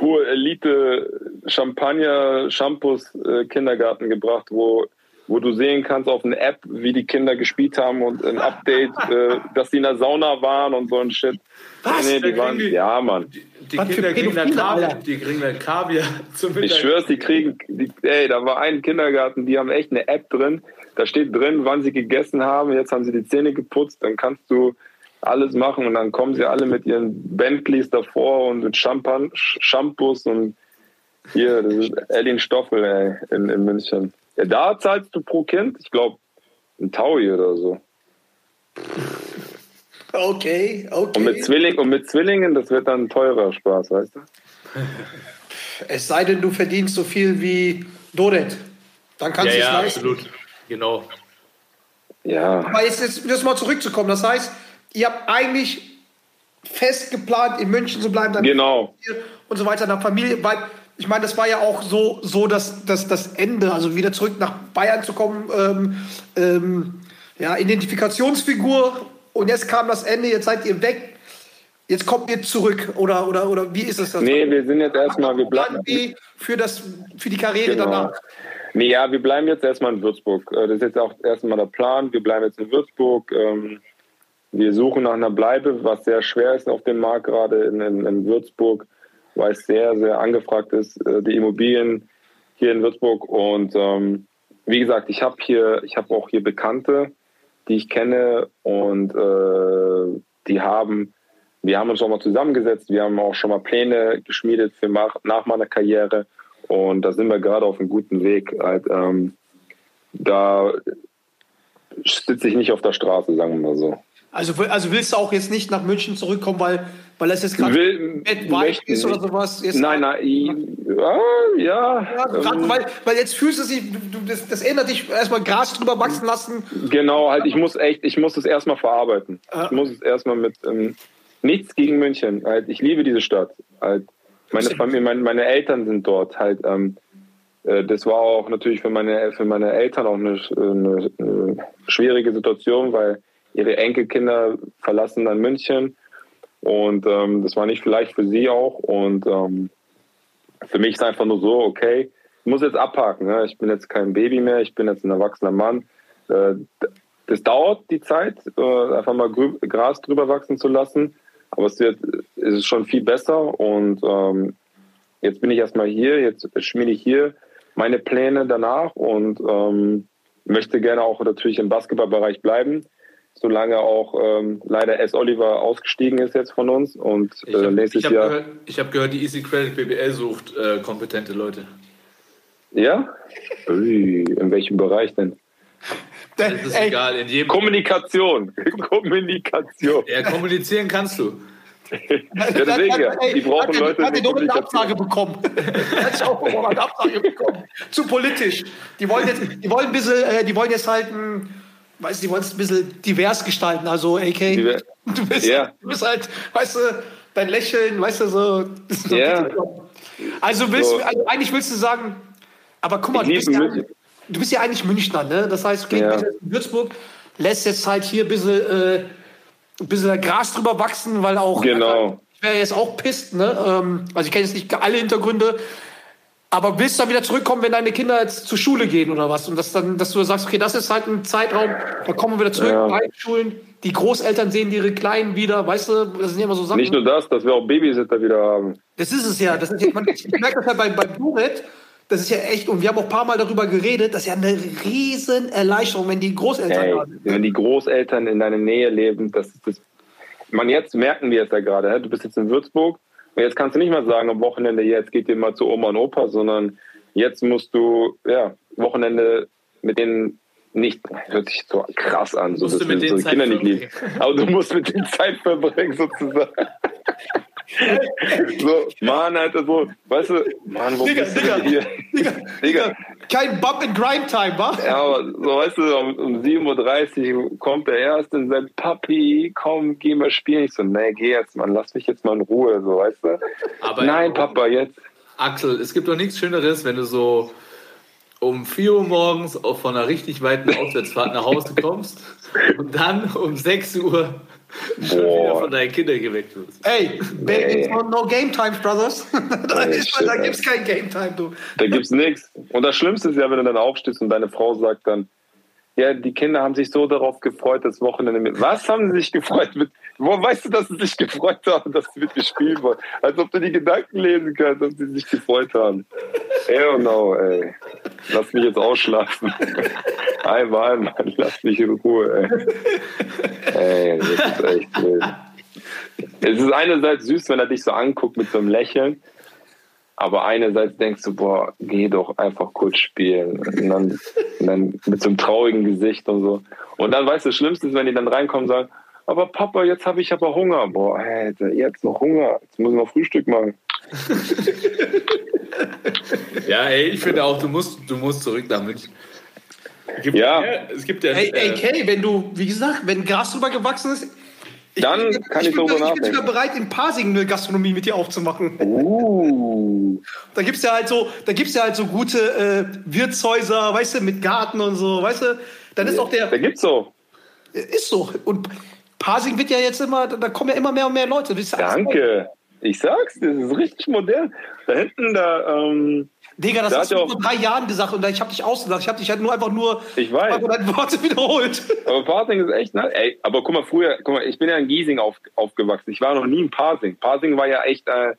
hohe Elite Champagner Shampoos äh, Kindergarten gebracht, wo wo du sehen kannst auf einer App, wie die Kinder gespielt haben und ein Update, äh, dass die in der Sauna waren und so ein Shit. Was? Nee, die waren, die- ja, Mann. Die, die Kinder kriegen dann Kaviar, die kriegen dann Kaviar zum Mittag. Ich schwör's, die kriegen, die, ey, da war ein Kindergarten, die haben echt eine App drin. Da steht drin, wann sie gegessen haben. Jetzt haben sie die Zähne geputzt. Dann kannst du alles machen und dann kommen sie alle mit ihren Bentleys davor und mit Champan Shampoos und hier, das ist Ellin Stoffel, ey, in, in München. Ja, da zahlst du pro Kind, ich glaube, ein Taui oder so. Okay, okay. Und mit, Zwilling, und mit Zwillingen, das wird dann teurer Spaß, weißt du? Es sei denn, du verdienst so viel wie Doret. Dann kannst Ja, du es ja, leisten. absolut. Genau. Ja. Aber jetzt, jetzt jetzt mal zurückzukommen. Das heißt, ihr habt eigentlich fest geplant, in München zu bleiben, dann Genau. und so weiter, nach Familie. Weil ich meine, das war ja auch so, so dass, dass das Ende, also wieder zurück nach Bayern zu kommen, ähm, ähm, ja, Identifikationsfigur. Und jetzt kam das Ende, jetzt seid ihr weg. Jetzt kommt ihr zurück. Oder, oder, oder wie ist es das? Nee, wir sind jetzt erstmal, wir bleiben. Für, das, für die Karriere Genau. danach. Nee, ja, wir bleiben jetzt erstmal in Würzburg. Äh, Das ist jetzt auch erstmal der Plan. Wir bleiben jetzt in Würzburg. Ähm, Wir suchen nach einer Bleibe, was sehr schwer ist auf dem Markt gerade in, in, in Würzburg, weil es sehr, sehr angefragt ist, äh, die Immobilien hier in Würzburg. Und ähm, wie gesagt, ich habe hier, ich habe auch hier Bekannte, die ich kenne und äh, die haben, wir haben uns schon mal zusammengesetzt, wir haben auch schon mal Pläne geschmiedet für nach, meiner Karriere und da sind wir gerade auf einem guten Weg. Halt, ähm, da sitze ich nicht auf der Straße, sagen wir mal so. Also, also willst du auch jetzt nicht nach München zurückkommen, weil, weil das jetzt gerade weit ist oder sowas? Jetzt, Nein, nein, ja, ja. Ja, grad, ähm, weil, weil jetzt fühlst du dich, das, das ändert dich erstmal Gras drüber wachsen lassen. Genau, halt, ich muss echt, ich muss es erstmal verarbeiten. Ich muss es erstmal mit ähm, nichts gegen München. Halt, ich liebe diese Stadt. Halt, meine Familie, meine, meine Eltern sind dort. Halt, ähm, äh, das war auch natürlich für meine für meine Eltern auch eine, eine, eine schwierige Situation, weil ihre Enkelkinder verlassen dann München und ähm, das war nicht vielleicht für sie auch und ähm, für mich ist einfach nur so, okay, ich muss jetzt abhaken. Ne? Ich bin jetzt kein Baby mehr, ich bin jetzt ein erwachsener Mann. Äh, das dauert die Zeit, äh, einfach mal Gras drüber wachsen zu lassen. Aber es wird, es ist schon viel besser und ähm, jetzt bin ich erstmal hier, jetzt schmiede ich hier meine Pläne danach und ähm, möchte gerne auch natürlich im Basketballbereich bleiben, solange auch ähm, leider S. Oliver ausgestiegen ist jetzt von uns und Ich äh, habe nächstes hab Jahr. gehört, ich hab gehört, die Easy Credit BBL sucht äh, kompetente Leute. Ja? Ui, in welchem Bereich denn? Das ist Ey, egal, in jedem. Kommunikation. Kommunikation. Ja, kommunizieren kannst du. Ja, deswegen, ja. Die brauchen hat Leute Hat eine Kommunikation. Absage bekommen. hat ich auch bekommen, Absage bekommen. Zu politisch. Die wollen jetzt, die wollen ein bisschen, äh, die wollen jetzt halt ein, weißt du, die wollen es ein bisschen divers gestalten. Also, AK, Diver- du bist, Ja. du bist halt, weißt du, dein Lächeln, weißt du, so. Ja. Also, willst, So. du- also eigentlich willst du sagen, aber guck mal, du bist, ja, du bist ja eigentlich Münchner, ne? Das heißt, okay, Ja. Würzburg, lässt jetzt halt hier ein bisschen, äh, ein bisschen Gras drüber wachsen, weil auch. Genau. Ich wäre jetzt auch pisst, ne? Ähm, also ich kenne jetzt nicht alle Hintergründe. Aber willst du dann wieder zurückkommen, wenn deine Kinder jetzt zur Schule gehen oder was? Und das dann, dass du sagst, okay, das ist halt ein Zeitraum, da kommen wir wieder zurück, Ja. Schulen, die Großeltern sehen ihre Kleinen wieder, weißt du, das sind ja immer so Sachen. Nicht nur das, dass wir auch Babysitter wieder haben. Das ist es ja. Das ist ja man, ich merke das ja bei, bei Blumet. Das ist ja echt, und wir haben auch ein paar Mal darüber geredet, das ist ja eine riesen Erleichterung, wenn die Großeltern Hey, da sind. wenn die Großeltern in deiner Nähe leben, das ist das. Man, jetzt merken wir es ja gerade. Du bist jetzt in Würzburg und jetzt kannst du nicht mal sagen, am Wochenende, jetzt geht ihr mal zu Oma und Opa, sondern jetzt musst du, ja, Wochenende mit denen nicht, hört sich so krass an, so dass du mit so die Kinder Zeit nicht lieben. Aber du musst mit denen Zeit verbringen, sozusagen. so, Mann, Alter, so, weißt du, Mann, wo Digga, bist du Digga, hier? Digga, Digga, Kein Bump and Grind Time, wa? ja, aber so, weißt du, um, um 7.30 Uhr kommt der Erste und sagt, Papi, komm, geh mal spielen. Ich so, nee, geh jetzt, Mann, lass mich jetzt mal in Ruhe, so, weißt du? Aber Nein, Papa, jetzt. Axel, es gibt doch nichts Schöneres, wenn du so um 4 Uhr morgens auch von einer richtig weiten Auswärtsfahrt nach Hause kommst und dann um 6 Uhr schon wieder von deinen Kindern geweckt wirst. Ey, Nee. no, Game Time, Brothers. da Nee, ist, da gibt's kein Game Time, du. Da gibt's nichts. Und das Schlimmste ist ja, wenn du dann aufstehst und deine Frau sagt dann, ja, die Kinder haben sich so darauf gefreut, das Wochenende mit. Was haben sie sich gefreut mit? Wo weißt du, dass sie sich gefreut haben, dass sie mit mir spielen wollen? Als ob du die Gedanken lesen kannst, dass sie sich gefreut haben. Hell no, ey. Lass mich jetzt ausschlafen. Einmal, Mann, lass mich in Ruhe, ey. Ey, das ist echt wild. Es ist einerseits süß, wenn er dich so anguckt mit so einem Lächeln. Aber einerseits denkst du, boah, geh doch einfach kurz spielen. Und dann, und dann mit so einem traurigen Gesicht und so. Und dann, weißt du, das Schlimmste ist, wenn die dann reinkommen und sagen, aber Papa, jetzt habe ich aber Hunger. Boah, Alter, jetzt noch Hunger. Jetzt muss ich noch Frühstück machen. Ja, ey, ich finde auch, du musst, du musst zurück nach München. Es gibt Ja. es gibt ja. Ey, ey, äh, Kay, wenn du, wie gesagt, wenn Gras drüber gewachsen ist, Dann bin, kann ich bin, darüber Ich bin nachdenken. sogar bereit, in Parsing eine Gastronomie mit dir aufzumachen. Uh. Da gibt's ja halt so, da gibt's ja halt so gute äh, Wirtshäuser, weißt du, mit Garten und so, weißt du. Dann ist auch der, Da gibt's so. ist so. Und Parsing wird ja jetzt immer, da kommen ja immer mehr und mehr Leute. Danke. Ich sag's das ist richtig modern. Da hinten, da, ähm, Digga, das Da hast du vor drei Jahren gesagt und ich habe dich ausgedacht. Ich habe dich halt nur einfach nur Ich weiß. deine Worte wiederholt. Aber Parsing ist echt, ne? Ey, aber guck mal, früher, guck mal, ich bin ja in Giesing auf, aufgewachsen. Ich war noch nie in Parsing. Parsing war ja echt, äh,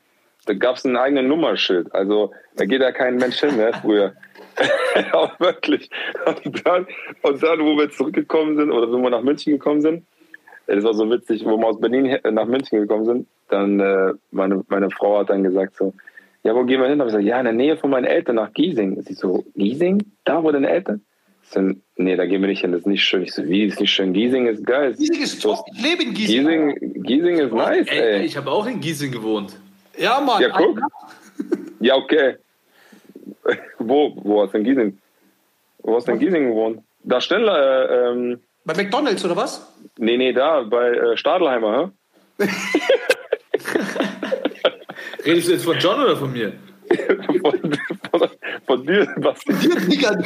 da gab's ein eigenes Nummerschild. Also da geht ja kein Mensch hin, ne, früher. Auch wirklich. Und dann, und dann, wo wir zurückgekommen sind, oder wenn wir nach München gekommen sind, das war so witzig, wo wir aus Berlin nach München gekommen sind, dann äh, meine, meine Frau hat dann gesagt so, ja, wo gehen wir hin? Da hab ich gesagt, ja, in der Nähe von meinen Eltern nach Giesing. Sie so, Giesing? Da, wo deine Eltern? Sind, nee, da gehen wir nicht hin, das ist nicht schön. Ich so, wie, ist nicht schön? Giesing ist geil. Giesing ist top. Ich lebe in Giesing. Giesing, Giesing ist nice, Ey, ey. ich habe auch in Giesing gewohnt. Ja, Mann. Ja, guck. Ja, okay. Wo, wo hast du in Giesing? Wo hast du in Giesing gewohnt? Da Stendler, äh, ähm, Bei McDonalds oder was? nee, nee, da, bei äh, Stadelheimer, hä? Redest du jetzt von John oder von mir? von, von, von dir, Basti. Hier, Digga.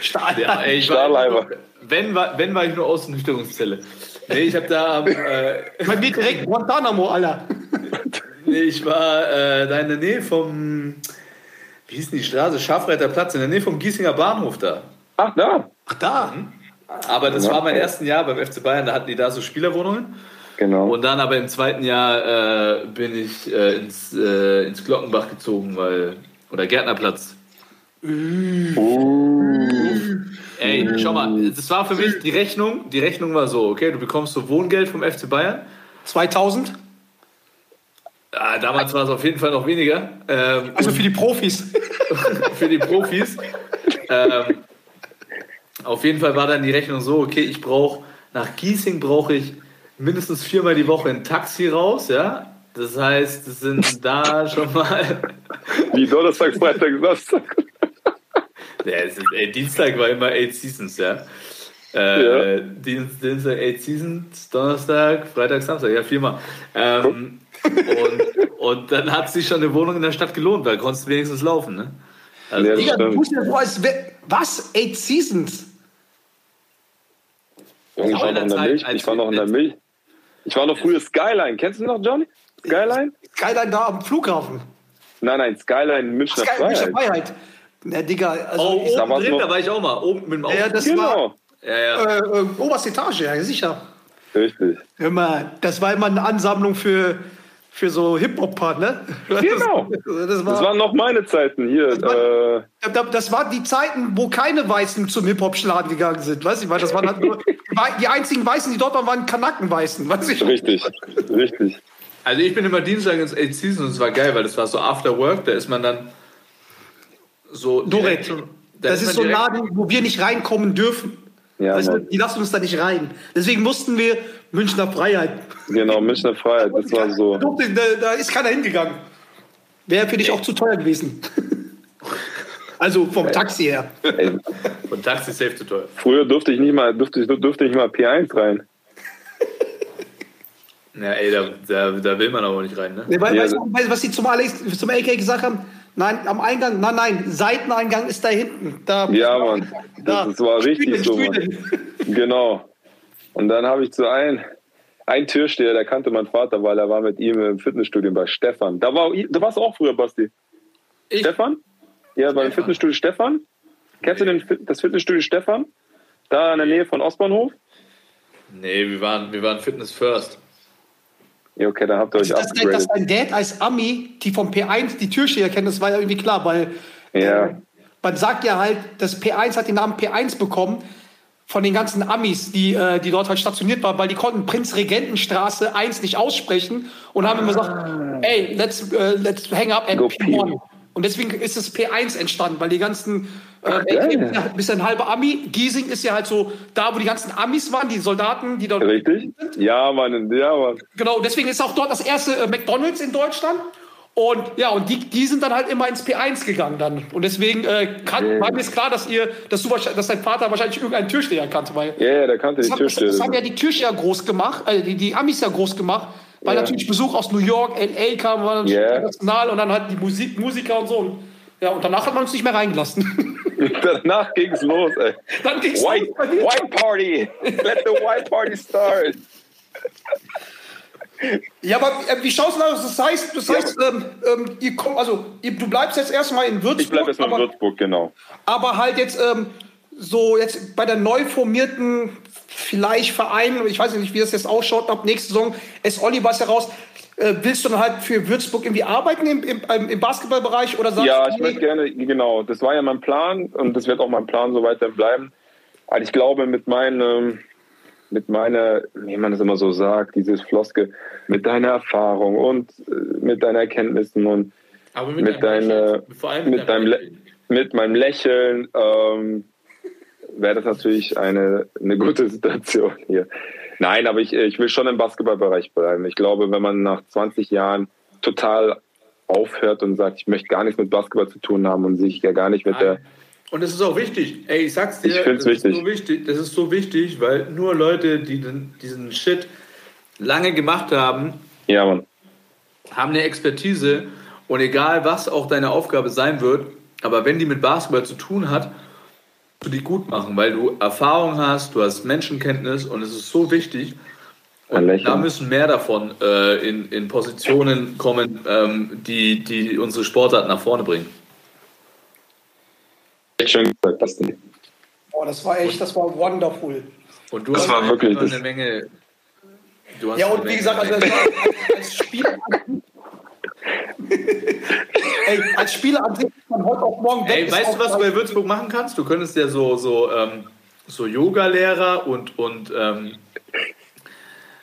Stahl. Ja, ey, ich war, Stahlheimer. wenn, war, wenn war ich nur Außennüchterungszelle. Nee, ich habe da, am, äh, Bei mir direkt Guantanamo, Alter. nee, ich war äh, da in der Nähe vom, wie hieß denn die Straße? Scharfreiterplatz, in der Nähe vom Giesinger Bahnhof da. Ach, da. Ach, da. Aber das Ja. war mein ersten Jahr beim FC Bayern, da hatten die da so Spielerwohnungen. Genau. Und dann aber im zweiten Jahr äh, bin ich äh, ins, äh, ins Glockenbach gezogen, weil, oder Gärtnerplatz. Ey, schau mal, das war für mich die Rechnung. Die Rechnung war so, okay, du bekommst so Wohngeld vom FC Bayern. 2000. Ah, damals war es auf jeden Fall noch weniger. Ähm, Also für die Profis. für die Profis. ähm, auf jeden Fall war dann die Rechnung so, okay, ich brauche, nach Giesing brauche ich mindestens viermal die Woche ein Taxi raus, ja. Das heißt, das sind da schon mal. Wie Donnerstag, Freitag, Samstag. Ja, es ist, ey, Dienstag war immer Eight Seasons, ja. Äh, Ja. Dienst, Dienstag Eight Seasons, Donnerstag, Freitag, Samstag, ja, viermal. Ähm, und, und dann hat sich schon eine Wohnung in der Stadt gelohnt, weil konntest du wenigstens laufen, ne? Also, Ja, Digga, du so, als wär, Was? Eight Seasons? Ich war noch in der Zeit, Milch. als Ich war noch in der wir- Milch. Ich war noch früher Skyline. Kennst du noch, Johnny? Skyline? Skyline da am Flughafen. Nein, nein, Skyline Münchner Skyline Freiheit. Freiheit. Na, Digga, also. Oh, ich- Da oben war's drin, noch- da war ich auch mal. Oben mit dem Auto. ja, das war Genau. ja, ja. äh, äh, oberste Etage, ja, sicher. Richtig. Immer, das war immer eine Ansammlung für, für so Hip-Hop-Part, ne? Genau. Das, das, war, Das waren noch meine Zeiten hier. war- Äh, da- das waren die Zeiten, wo keine Weißen zum Hip-Hop-Schladen gegangen sind, weißt du? Weil das waren halt nur, die einzigen Weißen, die dort waren, waren Kanaken-Weißen, weißt du? richtig. Richtig. Also ich bin immer Dienstag ins Eight Seasons und es war geil, weil das war so After Work, da ist man dann so Doret, direkt da das ist man so ein Laden, wo wir nicht reinkommen dürfen. Ja, weißt du, die lassen uns da nicht rein. Deswegen mussten wir Münchner Freiheit. Genau, Münchner Freiheit. Das war so. Da, ist keiner hingegangen. Wäre für dich auch zu teuer gewesen. Also vom Taxi her. Und Taxi safe zu teuer. früher durfte ich nicht mal, durfte, ich- durfte ich mal P1 rein. Ja, ey, da, da, da will man aber nicht rein, ne? Nee, weil, Ja, weißt, du, was sie zum, Alex, zum AK gesagt haben? Nein, am Eingang, nein, nein, Seiteneingang ist da hinten. Da, Ja, Mann. Da. Das, war richtig Stühlen, so, Mann. Stühlen. Genau. Und dann habe ich zu ein, ein Türsteher, der kannte meinen Vater, weil er war mit ihm im Fitnessstudio bei Stefan. Da war, du warst auch früher, Basti. Ich? Stefan? Ja, beim Stefan. Fitnessstudio Stefan. Kennst du den, das Fitnessstudio Stefan? Da in der Nähe von Ostbahnhof? Nee, wir waren, wir waren Fitness First. Ja, okay, dann habt ihr euch Dass, dein- dass upgradet. dein Dad als Ami, die vom P1 die Türsteher kennen, das war ja irgendwie klar, weil Ja. äh, man sagt ja halt, das P1 hat den Namen P1 bekommen von den ganzen Amis, die, äh, die dort halt stationiert waren, weil die konnten Prinzregentenstraße 1 nicht aussprechen und haben immer gesagt, ey, let's, äh, let's hang up at Go P1. P. Und deswegen ist das P1 entstanden, weil die ganzen, äh, geil. ja, bis ein halber Ami, Giesing ist ja halt so da, wo die ganzen Amis waren, die Soldaten, die dort Richtig? Ja, Mann, ja, Mann. Genau, deswegen ist auch dort das erste äh, McDonalds in Deutschland. Und ja, und die, die sind dann halt immer ins P1 gegangen dann. Und deswegen äh, kann, war mir ist klar, dass ihr, dass du dass dein Vater wahrscheinlich irgendeinen Türsteher kannte, weil Ja, ja, der kannte die hat, das, Türsteher. das haben ja die Türsteher groß gemacht, äh, die, die Amis ja groß gemacht, weil Ja. natürlich Besuch aus New York, LA kam, war natürlich international und dann halt die Musik, Musiker und so. Und, ja, und danach hat man uns nicht mehr reingelassen. Danach ging's los, ey. dann ging's White, los white Party! Let the white party start! Ja, aber äh, wie schaust du aus? Das heißt, das heißt ähm, ähm, ihr kommt, also ihr, du bleibst jetzt erstmal in Würzburg. Ich bleib erstmal in Würzburg, genau. aber halt jetzt ähm, so jetzt bei der neu formierten vielleicht Verein, ich weiß nicht, wie das jetzt ausschaut, ab nächste Saison, es Olli was heraus, äh, willst du dann halt für Würzburg irgendwie arbeiten im, im, im- im Basketballbereich oder sagst Ja, ich möchte gerne, genau, das war ja mein Plan und das wird auch mein Plan so weiter bleiben. Also ich glaube, mit meinem, mit meiner, wie man das immer so sagt, dieses Floske, mit deiner Erfahrung und äh, mit deinen Erkenntnissen und mit, deiner, vor allem mit deinem, Le mit meinem Lächeln ähm, wäre das natürlich eine, eine gute Situation hier. Nein, aber ich, ich will schon im Basketballbereich bleiben. Ich glaube, wenn man nach 20 Jahren total aufhört und sagt, ich möchte gar nichts mit Basketball zu tun haben und sich ja gar nicht mit der. Und das ist auch wichtig. Ey, ich sag's dir, Ich das, wichtig. Ist so wichtig. das ist so wichtig, weil nur Leute, die den, diesen Shit lange gemacht haben, Ja, Mann. haben eine Expertise und egal was auch deine Aufgabe sein wird, aber wenn die mit Basketball zu tun hat, du die gut machen, weil du Erfahrung hast, du hast Menschenkenntnis und es ist so wichtig. Und da müssen mehr davon äh, in, in Positionen kommen, ähm, die, die unsere Sportart nach vorne bringen. Echt schön gesagt, Basti. Oh, das war echt, das war wonderful. Und du Das hast war wirklich eine das- Menge. Du hast Ja, und wie gesagt, also als, Spieler. Ey, als Spieler an sich ist man heute auf morgen weg. Ey, weißt du, was du bei Würzburg machen kannst? Du könntest ja so, so, ähm, so Yoga-Lehrer und, und ähm,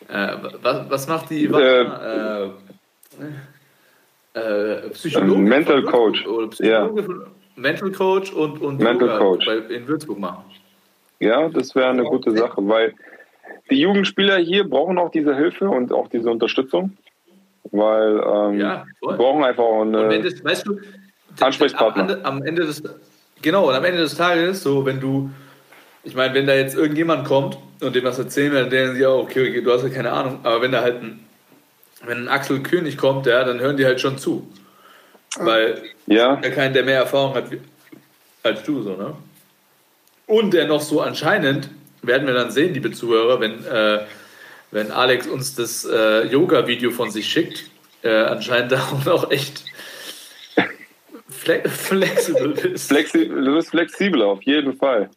äh, was, was macht die Ivana? Äh, äh, Psychologe Ähm, Mental von Coach. Oder Psychologe von, Mental Coach und, und Mental Yoga Coach. In Würzburg machen. Ja, das wäre eine gute Sache, weil die Jugendspieler hier brauchen auch diese Hilfe und auch diese Unterstützung, weil ähm, Ja, voll. brauchen einfach auch Und wenn eine. das, weißt du, Ansprechpartner. Am, Ende- des, genau, und am Ende des Tages, so, wenn du, ich meine, wenn da jetzt irgendjemand kommt und dem was erzählen will, dann denken sie, ja, okay, okay, du hast ja keine Ahnung, aber wenn da halt ein, wenn ein Axel König kommt, ja, dann hören die halt schon zu. Weil Ja, der keinen, der mehr Erfahrung hat als du, so, ne? Und der noch so anscheinend, werden wir dann sehen, liebe Zuhörer, wenn, äh, wenn Alex uns das äh, Yoga-Video von sich schickt, äh, anscheinend da auch noch echt fle flexibel ist. flexi du bist flexibler auf jeden Fall.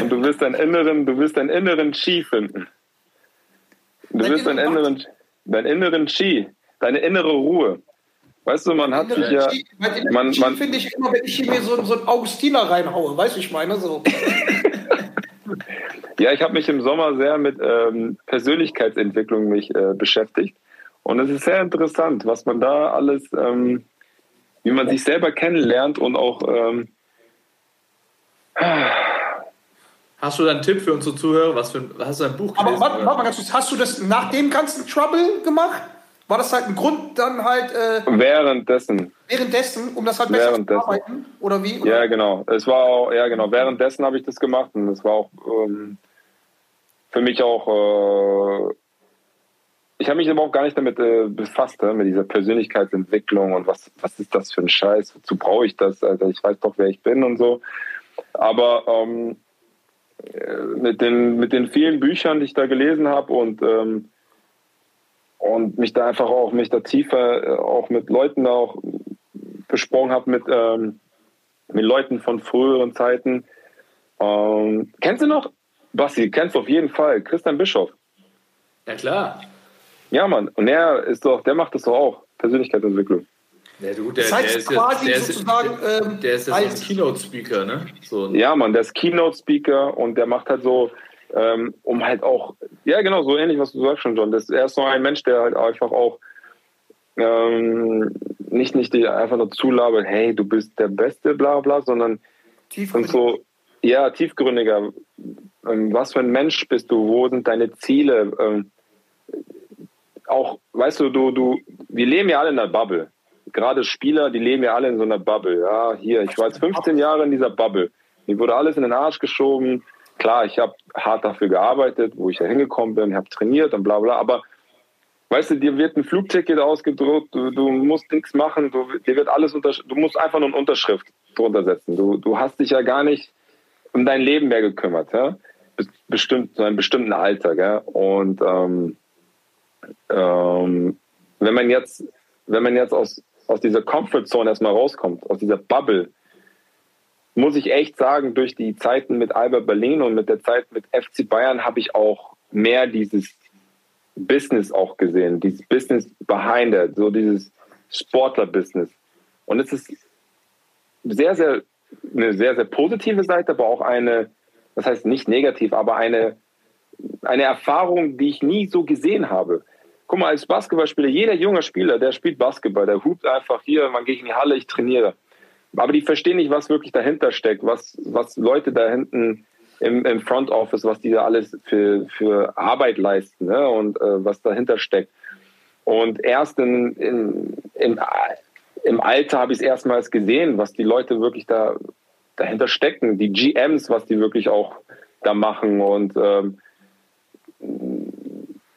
Und du wirst deinen inneren, du wirst deinen inneren Chi finden. Du wirst deinen inneren inneren, deinen inneren Chi, deine innere Ruhe. Weißt du, man hat sich ja, man- man, finde ich immer, wenn ich hier mir so, so einen Augustiner reinhaue, weißt du, ich meine, so. Ja, ich habe mich im Sommer sehr mit ähm, Persönlichkeitsentwicklung mich äh, beschäftigt. Und es ist sehr interessant, was man da alles, ähm, wie man sich selber kennenlernt und auch, ähm, Hast du da einen Tipp für unsere Zuhörer? Was für ein, hast du ein Buch Aber gelesen? warte, oder? warte mal ganz kurz, hast du das nach dem ganzen Trouble gemacht? War das halt ein Grund dann halt äh, währenddessen, währenddessen, um das halt besser zu arbeiten? Oder wie? ja genau, es war auch, ja genau, währenddessen habe ich das gemacht und es war auch ähm, für mich auch, äh, ich habe mich aber auch gar nicht damit äh, befasst, äh, mit dieser Persönlichkeitsentwicklung und was, was ist das für ein Scheiß, wozu brauche ich das, Alter, ich weiß doch, wer ich bin und so. Aber ähm, äh, mit, den, mit den vielen Büchern, die ich da gelesen habe und, ähm, und mich da einfach auch, mich da tiefer äh, auch mit Leuten auch besprochen habe, mit, ähm, mit Leuten von früheren Zeiten. Ähm, kennst du noch? Basti, kennst du auf jeden Fall. Christian Bischof. Ja, klar. Ja, Mann. Und er ist doch, der macht das doch auch. Persönlichkeitsentwicklung. Ja, du, der, Das heißt der ist quasi ja, der ist, sozusagen, ähm, der ist ja so ein als- Keynote-Speaker, ne? So Ja, Mann, der ist Keynote-Speaker und der macht halt so, ähm, um halt auch, ja, genau, so ähnlich, was du sagst schon, John. Das, er ist so ein Mensch, der halt einfach auch ähm, nicht, nicht die einfach nur zulabert, hey, du bist der Beste, bla, bla, sondern und so, ja, tiefgründiger. Ähm, was für ein Mensch bist du? Wo sind deine Ziele? Ähm, auch, weißt du, du, du, wir leben ja alle in einer Bubble. Gerade Spieler, die leben ja alle in so einer Bubble. Ja, hier, ich war jetzt 15 Jahre in dieser Bubble. Mir wurde alles in den Arsch geschoben. Klar, ich habe hart dafür gearbeitet, wo ich da hingekommen bin, habe trainiert und bla bla. Aber weißt du, dir wird ein Flugticket ausgedruckt, du, du musst nichts machen, du, dir wird alles du musst einfach nur eine Unterschrift drunter setzen. Du, du hast dich ja gar nicht um dein Leben mehr gekümmert, ja? Bis- Bestimmt, zu einem bestimmten Alter, gell? Und ähm, ähm, wenn man jetzt, wenn man jetzt aus, aus dieser Comfortzone erstmal rauskommt, aus dieser Bubble, muss ich echt sagen, durch die Zeiten mit Albert Berlin und mit der Zeit mit FC Bayern habe ich auch mehr dieses Business auch gesehen, dieses Business behind it, so dieses Sportler-Business. Und es ist sehr, sehr, eine sehr, sehr positive Seite, aber auch eine, das heißt nicht negativ, aber eine, eine Erfahrung, die ich nie so gesehen habe. Guck mal, als Basketballspieler, jeder junge Spieler, der spielt Basketball, der hupt einfach hier, man geht in die Halle, ich trainiere. Aber die verstehen nicht, was wirklich dahinter steckt, was, was Leute da hinten im, im Front Office, was die da alles für, für Arbeit leisten ne? und äh, was dahinter steckt. Und erst in, in, im, im Alter habe ich es erstmals gesehen, was die Leute wirklich da dahinter stecken, die GMs, was die wirklich auch da machen. Und ähm,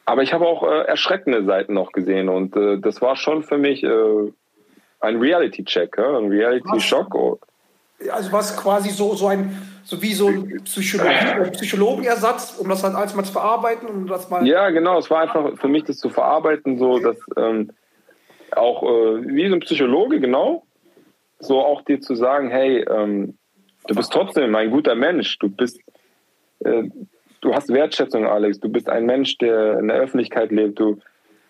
aber ich habe auch äh, erschreckende Seiten noch gesehen und äh, das war schon für mich äh, ein Reality-Check, ja? ein Reality-Schock. Also was quasi so, so ein, so wie so ein Psychologie, Psychologenersatz, um das halt alles mal zu verarbeiten und das mal. Ja, genau. Es war einfach für mich, das zu verarbeiten, so dass ähm, auch äh, wie so ein Psychologe, genau, so auch dir zu sagen, hey, ähm, du bist trotzdem ein guter Mensch. Du bist, äh, du hast Wertschätzung, Alex. Du bist ein Mensch, der in der Öffentlichkeit lebt. Du,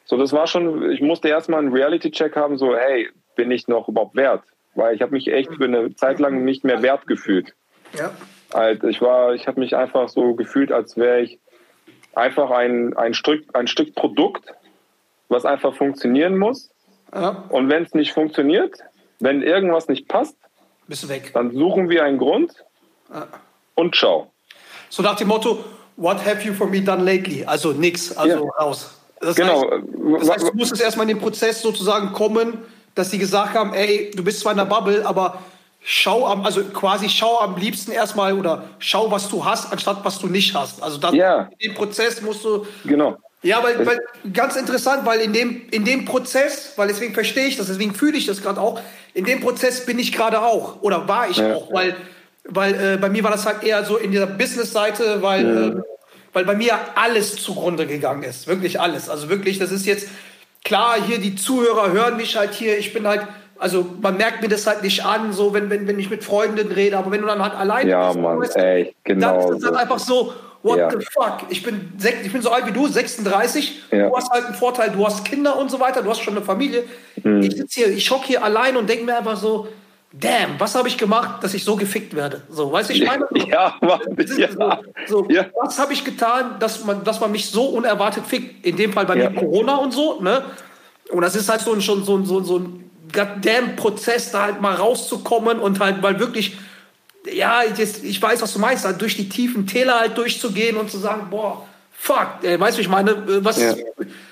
so, das war schon. Ich musste erstmal einen Reality-Check haben, so, hey, bin ich noch überhaupt wert? Weil ich habe mich echt für eine Zeit lang nicht mehr wert gefühlt. Ja. Halt, ich war, ich habe mich einfach so gefühlt, als wäre ich einfach ein, ein, Stück, ein Stück Produkt, was einfach funktionieren muss. ja. Und wenn es nicht funktioniert, wenn irgendwas nicht passt, Bist du weg. dann suchen wir einen Grund und ciao. So nach dem Motto, what have you for me done lately? Also nix, also Ja. raus. Das Genau. Heißt, das heißt, du musstest erstmal in den Prozess sozusagen kommen, dass sie gesagt haben, ey, du bist zwar in der Bubble, aber schau am, also quasi schau am liebsten erstmal oder schau, was du hast, anstatt was du nicht hast. Also das, Ja. in dem Prozess musst du Genau. Ja, weil, weil ganz interessant, weil in dem, in dem Prozess, weil deswegen verstehe ich das, deswegen fühle ich das gerade auch, in dem Prozess bin ich gerade auch oder war ich Ja. auch, weil, weil äh, bei mir war das halt eher so in dieser Business-Seite, weil, äh, weil bei mir alles zugrunde gegangen ist, wirklich alles. Also wirklich, das ist jetzt klar, hier die Zuhörer hören mich halt hier, ich bin halt, also man merkt mir das halt nicht an, so wenn, wenn, wenn ich mit Freunden rede, aber wenn du dann halt alleine Ja, bist, Mann, weißt ey, genau dann ist es so. einfach so, what Ja. the fuck, ich bin, sech- ich bin so alt wie du, 36, Ja. du hast halt einen Vorteil, du hast Kinder und so weiter, du hast schon eine Familie. Mhm. Ich sitze hier, ich schock hier allein und denke mir einfach so, damn, was habe ich gemacht, dass ich so gefickt werde? So, weißt du, ich meine? Ja, Mann, ja. So, so, Ja. Was habe ich getan, dass man, dass man mich so unerwartet fickt? In dem Fall bei Ja. mir Corona und so, ne? Und das ist halt so ein, schon so, ein- so, ein- so ein goddamn Prozess, da halt mal rauszukommen und halt mal wirklich, ja, ich, jetzt- ich weiß, was du meinst, halt durch die tiefen Täler halt durchzugehen und zu sagen, boah, fuck, ey, weißt du, ich meine, äh, was, Ja.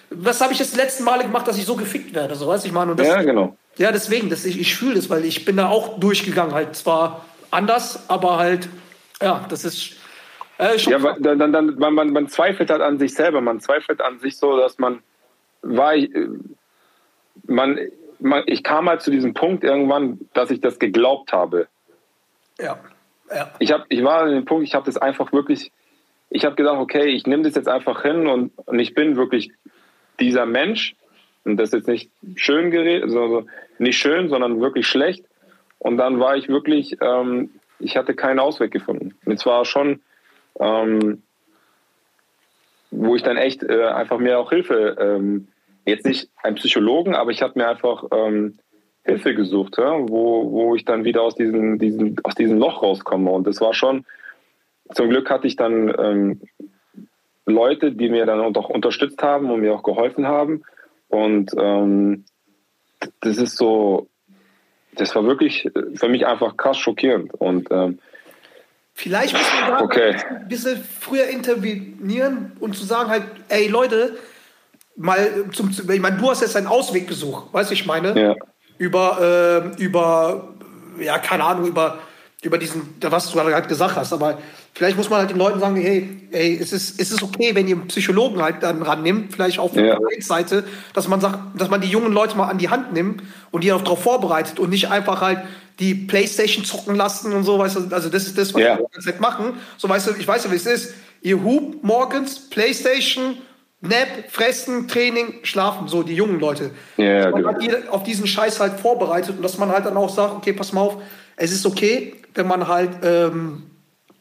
was habe ich das letzten Male gemacht, dass ich so gefickt werde? So, weißt du, ich meine, und das, Ja, genau. Ja, deswegen, das, ich, ich fühle das, weil ich bin da auch durchgegangen, halt zwar anders, aber halt, ja, das ist äh, schon Ja, dann, dann, dann, man, man, man zweifelt halt an sich selber. Man zweifelt an sich so, dass man war ich, äh, man, man, ich kam halt zu diesem Punkt irgendwann, dass ich das geglaubt habe. ja, ja, Ich, hab, ich war an dem Punkt, ich habe das einfach wirklich, ich habe gedacht, okay, ich nehme das jetzt einfach hin und, und ich bin wirklich dieser Mensch. Und das ist jetzt nicht schön geredet, also nicht schön, sondern wirklich schlecht. Und dann war ich wirklich, ähm, ich hatte keinen Ausweg gefunden. Und es war schon, ähm, wo ich dann echt äh, einfach mir auch Hilfe, ähm, jetzt nicht einen Psychologen, aber ich habe mir einfach ähm, Hilfe gesucht, ja, wo, wo ich dann wieder aus diesem, diesem, aus diesem Loch rauskomme. Und das war schon, zum Glück hatte ich dann ähm, Leute, die mir dann auch unterstützt haben und mir auch geholfen haben. Und ähm, das ist so, das war wirklich für mich einfach krass schockierend. Und ähm, Vielleicht muss man da Okay. ein bisschen früher intervenieren und zu sagen halt, ey Leute, mal zum, ich meine, du hast jetzt einen Ausweg gesucht, weißt du, ich meine? Ja. Über, ähm, über, ja, keine Ahnung, über, über diesen, was du gerade gesagt hast, aber vielleicht muss man halt den Leuten sagen, hey, ey, es ist, es ist okay, wenn ihr einen Psychologen halt dann rannimmt, vielleicht auch von Ja. der Seite, dass man sagt, dass man die jungen Leute mal an die Hand nimmt und die auch darauf vorbereitet und nicht einfach halt die Playstation zocken lassen und so, weißt du, also das ist das, was Ja. die ganze Zeit machen. So, weißt du, ich weiß ja, wie es ist. Ihr hupt morgens, Playstation, Nap, Fressen, Training, Schlafen, so die jungen Leute. Ja, Dass man genau. halt die auf diesen Scheiß halt vorbereitet und dass man halt dann auch sagt, okay, pass mal auf, es ist okay, wenn man halt, ähm,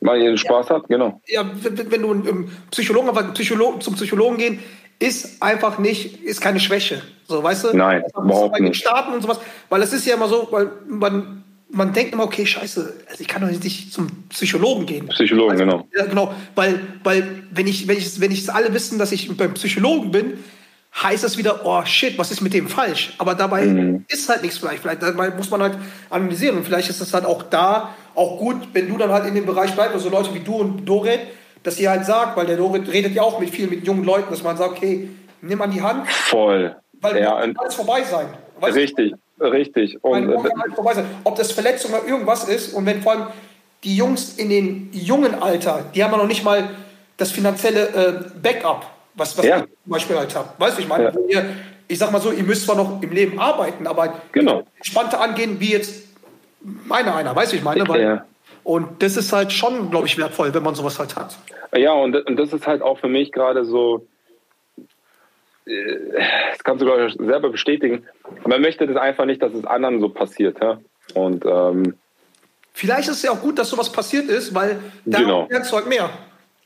mal ihren Spaß hat, genau. ja, wenn, wenn du einen Psychologen, aber Psycholo zum Psychologen gehen, ist einfach nicht, ist keine Schwäche. So, weißt du? Nein, ist überhaupt bei den nicht. Staaten und sowas, weil es ist ja immer so, weil man, man denkt immer, okay, scheiße, also ich kann doch nicht zum Psychologen gehen. Psychologen, genau. Ja, genau, weil, weil wenn ich, wenn ich, wenn ich es alle wissen, dass ich beim Psychologen bin, heißt es wieder, oh shit, was ist mit dem falsch? Aber dabei Mhm. ist halt nichts vielleicht. Vielleicht dabei muss man halt analysieren. Und vielleicht ist es halt auch da auch gut, wenn du dann halt in dem Bereich bleibst, also Leute wie du und Dorit, dass ihr halt sagt, weil der Dorit redet ja auch mit vielen mit jungen Leuten, dass man sagt, okay, nimm an die Hand, Voll. weil Ja, kann alles vorbei sein. Weißt du? richtig, richtig. Und äh, kann vorbei sein. Ob das Verletzung oder irgendwas ist und wenn vor allem die Jungs in den jungen Alter, die haben ja noch nicht mal das finanzielle äh, Backup, was, was Ja. ich zum Beispiel halt habe. Weißt du, ich meine, Ja. ihr, ich sag mal so, ihr müsst zwar noch im Leben arbeiten, aber Genau. entspannter angehen wie jetzt meine einer, weißt du, ich meine? Weil, Ja. Und das ist halt schon, glaube ich, wertvoll, wenn man sowas halt hat. Ja, und, und das ist halt auch für mich gerade so, äh, das kannst du, glaube ich, selber bestätigen. Man möchte das einfach nicht, dass es anderen so passiert. Ja? Und ähm, Vielleicht ist es ja auch gut, dass sowas passiert ist, weil da Genau. du halt mehr.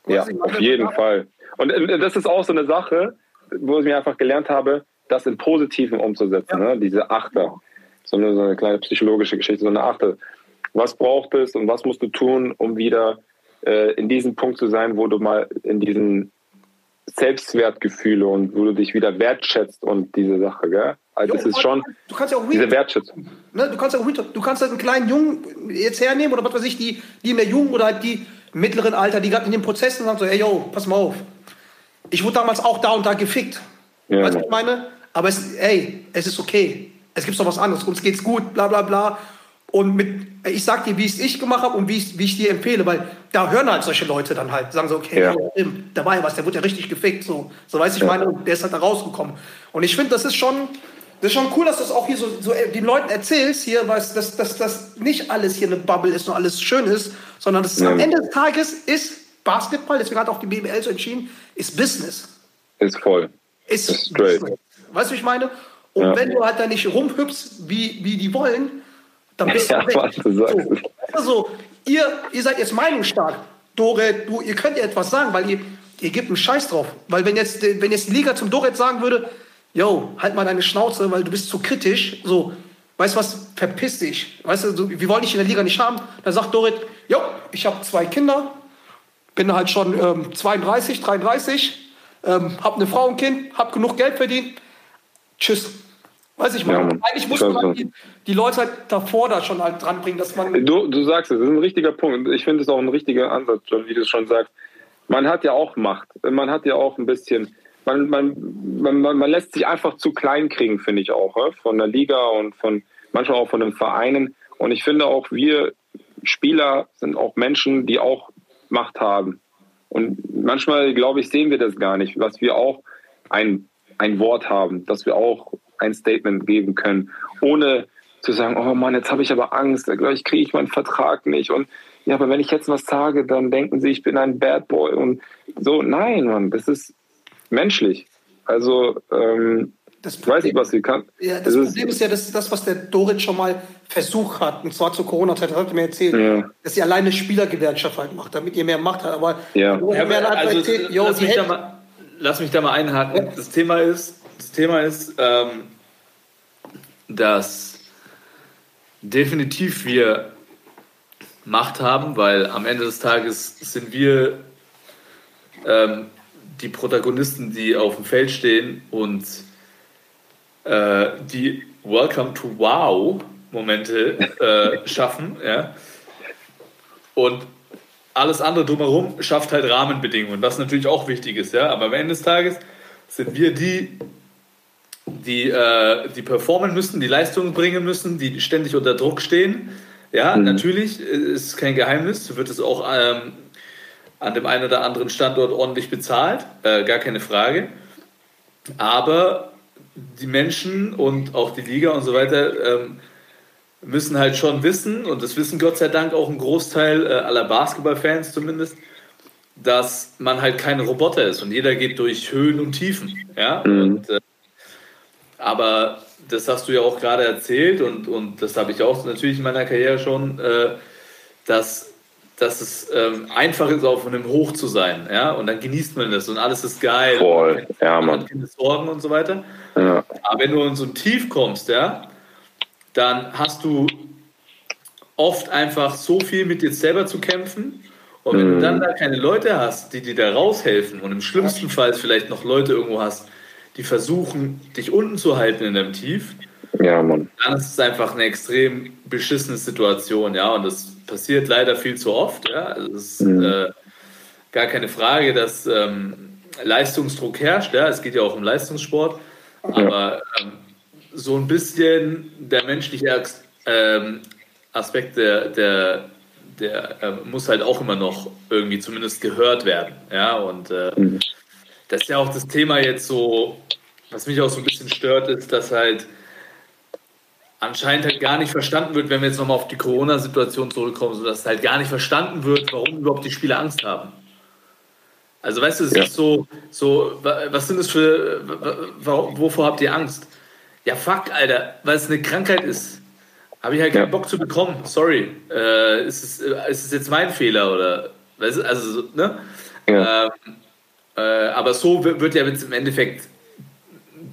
ja, ich auf jeden Fall. Und äh, das ist auch so eine Sache, wo ich mir einfach gelernt habe, das im Positiven umzusetzen. Ne? Diese Achter. So eine, so eine kleine psychologische Geschichte, so eine Achter. Was braucht es und was musst du tun, um wieder äh, in diesem Punkt zu sein, wo du mal in diesen Selbstwertgefühle und wo du dich wieder wertschätzt und diese Sache, gell? Also Jo, es ist schon Du kannst ja auch diese Wertschätzung. Ne, du kannst ja auch, du kannst halt einen kleinen Jungen jetzt hernehmen oder was weiß ich, die, die in der Jugend oder halt die mittleren Alter, die gerade in den Prozessen sagen so, ey yo, pass mal auf. Ich wurde damals auch da und da gefickt. Ja, weißt du, was ich meine? Aber es, ey, es ist okay. Es gibt doch was anderes. Uns geht's gut, bla bla bla. Und mit, ich sag dir, wie es ich gemacht habe und wie ich, wie ich dir empfehle, weil da hören halt solche Leute dann halt, sagen so, okay, Ja. stimmt, da war ja was, der wurde ja richtig gefickt, so, so weiß ich Ja. meine, und der ist halt da rausgekommen. Und ich finde, das ist schon, das ist schon cool, dass du das auch hier so, so äh, den Leuten erzählst, hier, was, dass, dass, dass nicht alles hier eine Bubble ist und alles schön ist, sondern dass es am Ja. Ende des Tages ist Basketball, deswegen hat auch die BBL so entschieden, ist Business. Ist voll. Ist Ist straight. Business. Weißt du, wie ich meine? Und Ja. wenn du halt da nicht rumhüpfst, wie, wie die wollen, dann bist Ja, du weg. was du sagst. So, also, ihr, ihr seid jetzt meinungsstark. Doret, du, ihr könnt ja etwas sagen, weil ihr, ihr gebt einen Scheiß drauf. Weil wenn jetzt, wenn jetzt die Liga zum Doret sagen würde, yo, halt mal deine Schnauze, weil du bist zu kritisch, so, weißt du was, verpiss dich. Weißt du, wir wollen dich in der Liga nicht haben. Dann sagt Doret, yo, ich habe zwei Kinder, bin halt schon ähm, 32, 33, ähm, hab eine Frau und Kind, hab genug Geld verdient. Tschüss. Weiß ich mal. Ja. Eigentlich muss man die, die Leute halt davor da schon halt dranbringen, dass man. Du, du sagst es, das ist ein richtiger Punkt. Ich finde es auch ein richtiger Ansatz, John, wie du es schon sagst. Man hat ja auch Macht. Man hat ja auch ein bisschen. Man, man, man, man lässt sich einfach zu klein kriegen, finde ich auch, von der Liga und von manchmal auch von den Vereinen. Und ich finde auch, wir Spieler sind auch Menschen, die auch Macht haben. Und manchmal, glaube ich, sehen wir das gar nicht, dass wir auch ein, ein Wort haben, dass wir auch ein Statement geben können, ohne zu sagen, oh Mann, jetzt habe ich aber Angst, gleich kriege ich meinen Vertrag nicht. Und ja, aber wenn ich jetzt was sage, dann denken sie, ich bin ein Bad Boy. Und so, nein, Mann, das ist menschlich. Also, ähm, Das ich weiß nicht, was sie kann. Ja, das Es Problem ist ja, das ist das, was der Dorit schon mal versucht hat, und zwar zur Corona-Zeit, das hat er mir erzählt, Ja. dass sie alleine Spielergewerkschaft halt macht, damit ihr mehr Macht habt. Aber Ja. Ja, hat aber also, erzählt, yo, lass, mich da Hälfte, mal, lass mich da mal einhaken. Das Thema ist, das Thema ist ähm, dass definitiv wir Macht haben, weil am Ende des Tages sind wir ähm, die Protagonisten, die auf dem Feld stehen und äh, die Welcome to Wow Momente äh, schaffen. Ja? Und alles andere drumherum schafft halt Rahmenbedingungen, was natürlich auch wichtig ist. Ja? Aber am Ende des Tages sind wir die, die, äh, die performen müssen, die Leistungen bringen müssen, die ständig unter Druck stehen. Ja, natürlich äh, ist kein Geheimnis, wird es auch ähm, an dem einen oder anderen Standort ordentlich bezahlt, äh, gar keine Frage. Aber die Menschen und auch die Liga und so weiter ähm, müssen halt schon wissen, und das wissen Gott sei Dank auch ein Großteil äh, aller Basketballfans zumindest, dass man halt kein Roboter ist und jeder geht durch Höhen und Tiefen. Ja? Und, äh, aber das hast du ja auch gerade erzählt und, und das habe ich auch natürlich in meiner Karriere schon, äh, dass, dass es ähm, einfach ist, auf einem Hoch zu sein. Ja? Und dann genießt man das und alles ist geil. Voll. Ja, man Mann. hat keine Sorgen und so weiter. Ja. Aber wenn du in so ein Tief kommst, ja, dann hast du oft einfach so viel mit dir selber zu kämpfen. Und wenn du dann da keine Leute hast, die dir da raushelfen und im schlimmsten Fall vielleicht noch Leute irgendwo hast, die versuchen, dich unten zu halten in deinem Tief, Ja, Mann. dann ist es einfach eine extrem beschissene Situation, ja, und das passiert leider viel zu oft, ja. Also es ist äh, gar keine Frage, dass ähm, Leistungsdruck herrscht, ja. Es geht ja auch um Leistungssport, aber ähm, so ein bisschen der menschliche ähm, Aspekt der, der, der ähm, muss halt auch immer noch irgendwie zumindest gehört werden, ja, und äh, das ist ja auch das Thema jetzt so, was mich auch so ein bisschen stört, ist, dass halt anscheinend halt gar nicht verstanden wird, wenn wir jetzt nochmal auf die Corona-Situation zurückkommen, so dass halt gar nicht verstanden wird, warum überhaupt die Spieler Angst haben. Also weißt du, es Ja. ist so, so, wa- was sind das für, wovor habt ihr Angst? Ja, fuck, Alter, weil es eine Krankheit ist. Habe ich halt keinen Ja. Bock zu bekommen. Sorry. Äh, ist, es, äh, ist es jetzt mein Fehler oder, weißt du, also, so, ne? Ja. Ähm, äh, aber so wird, wird ja jetzt im Endeffekt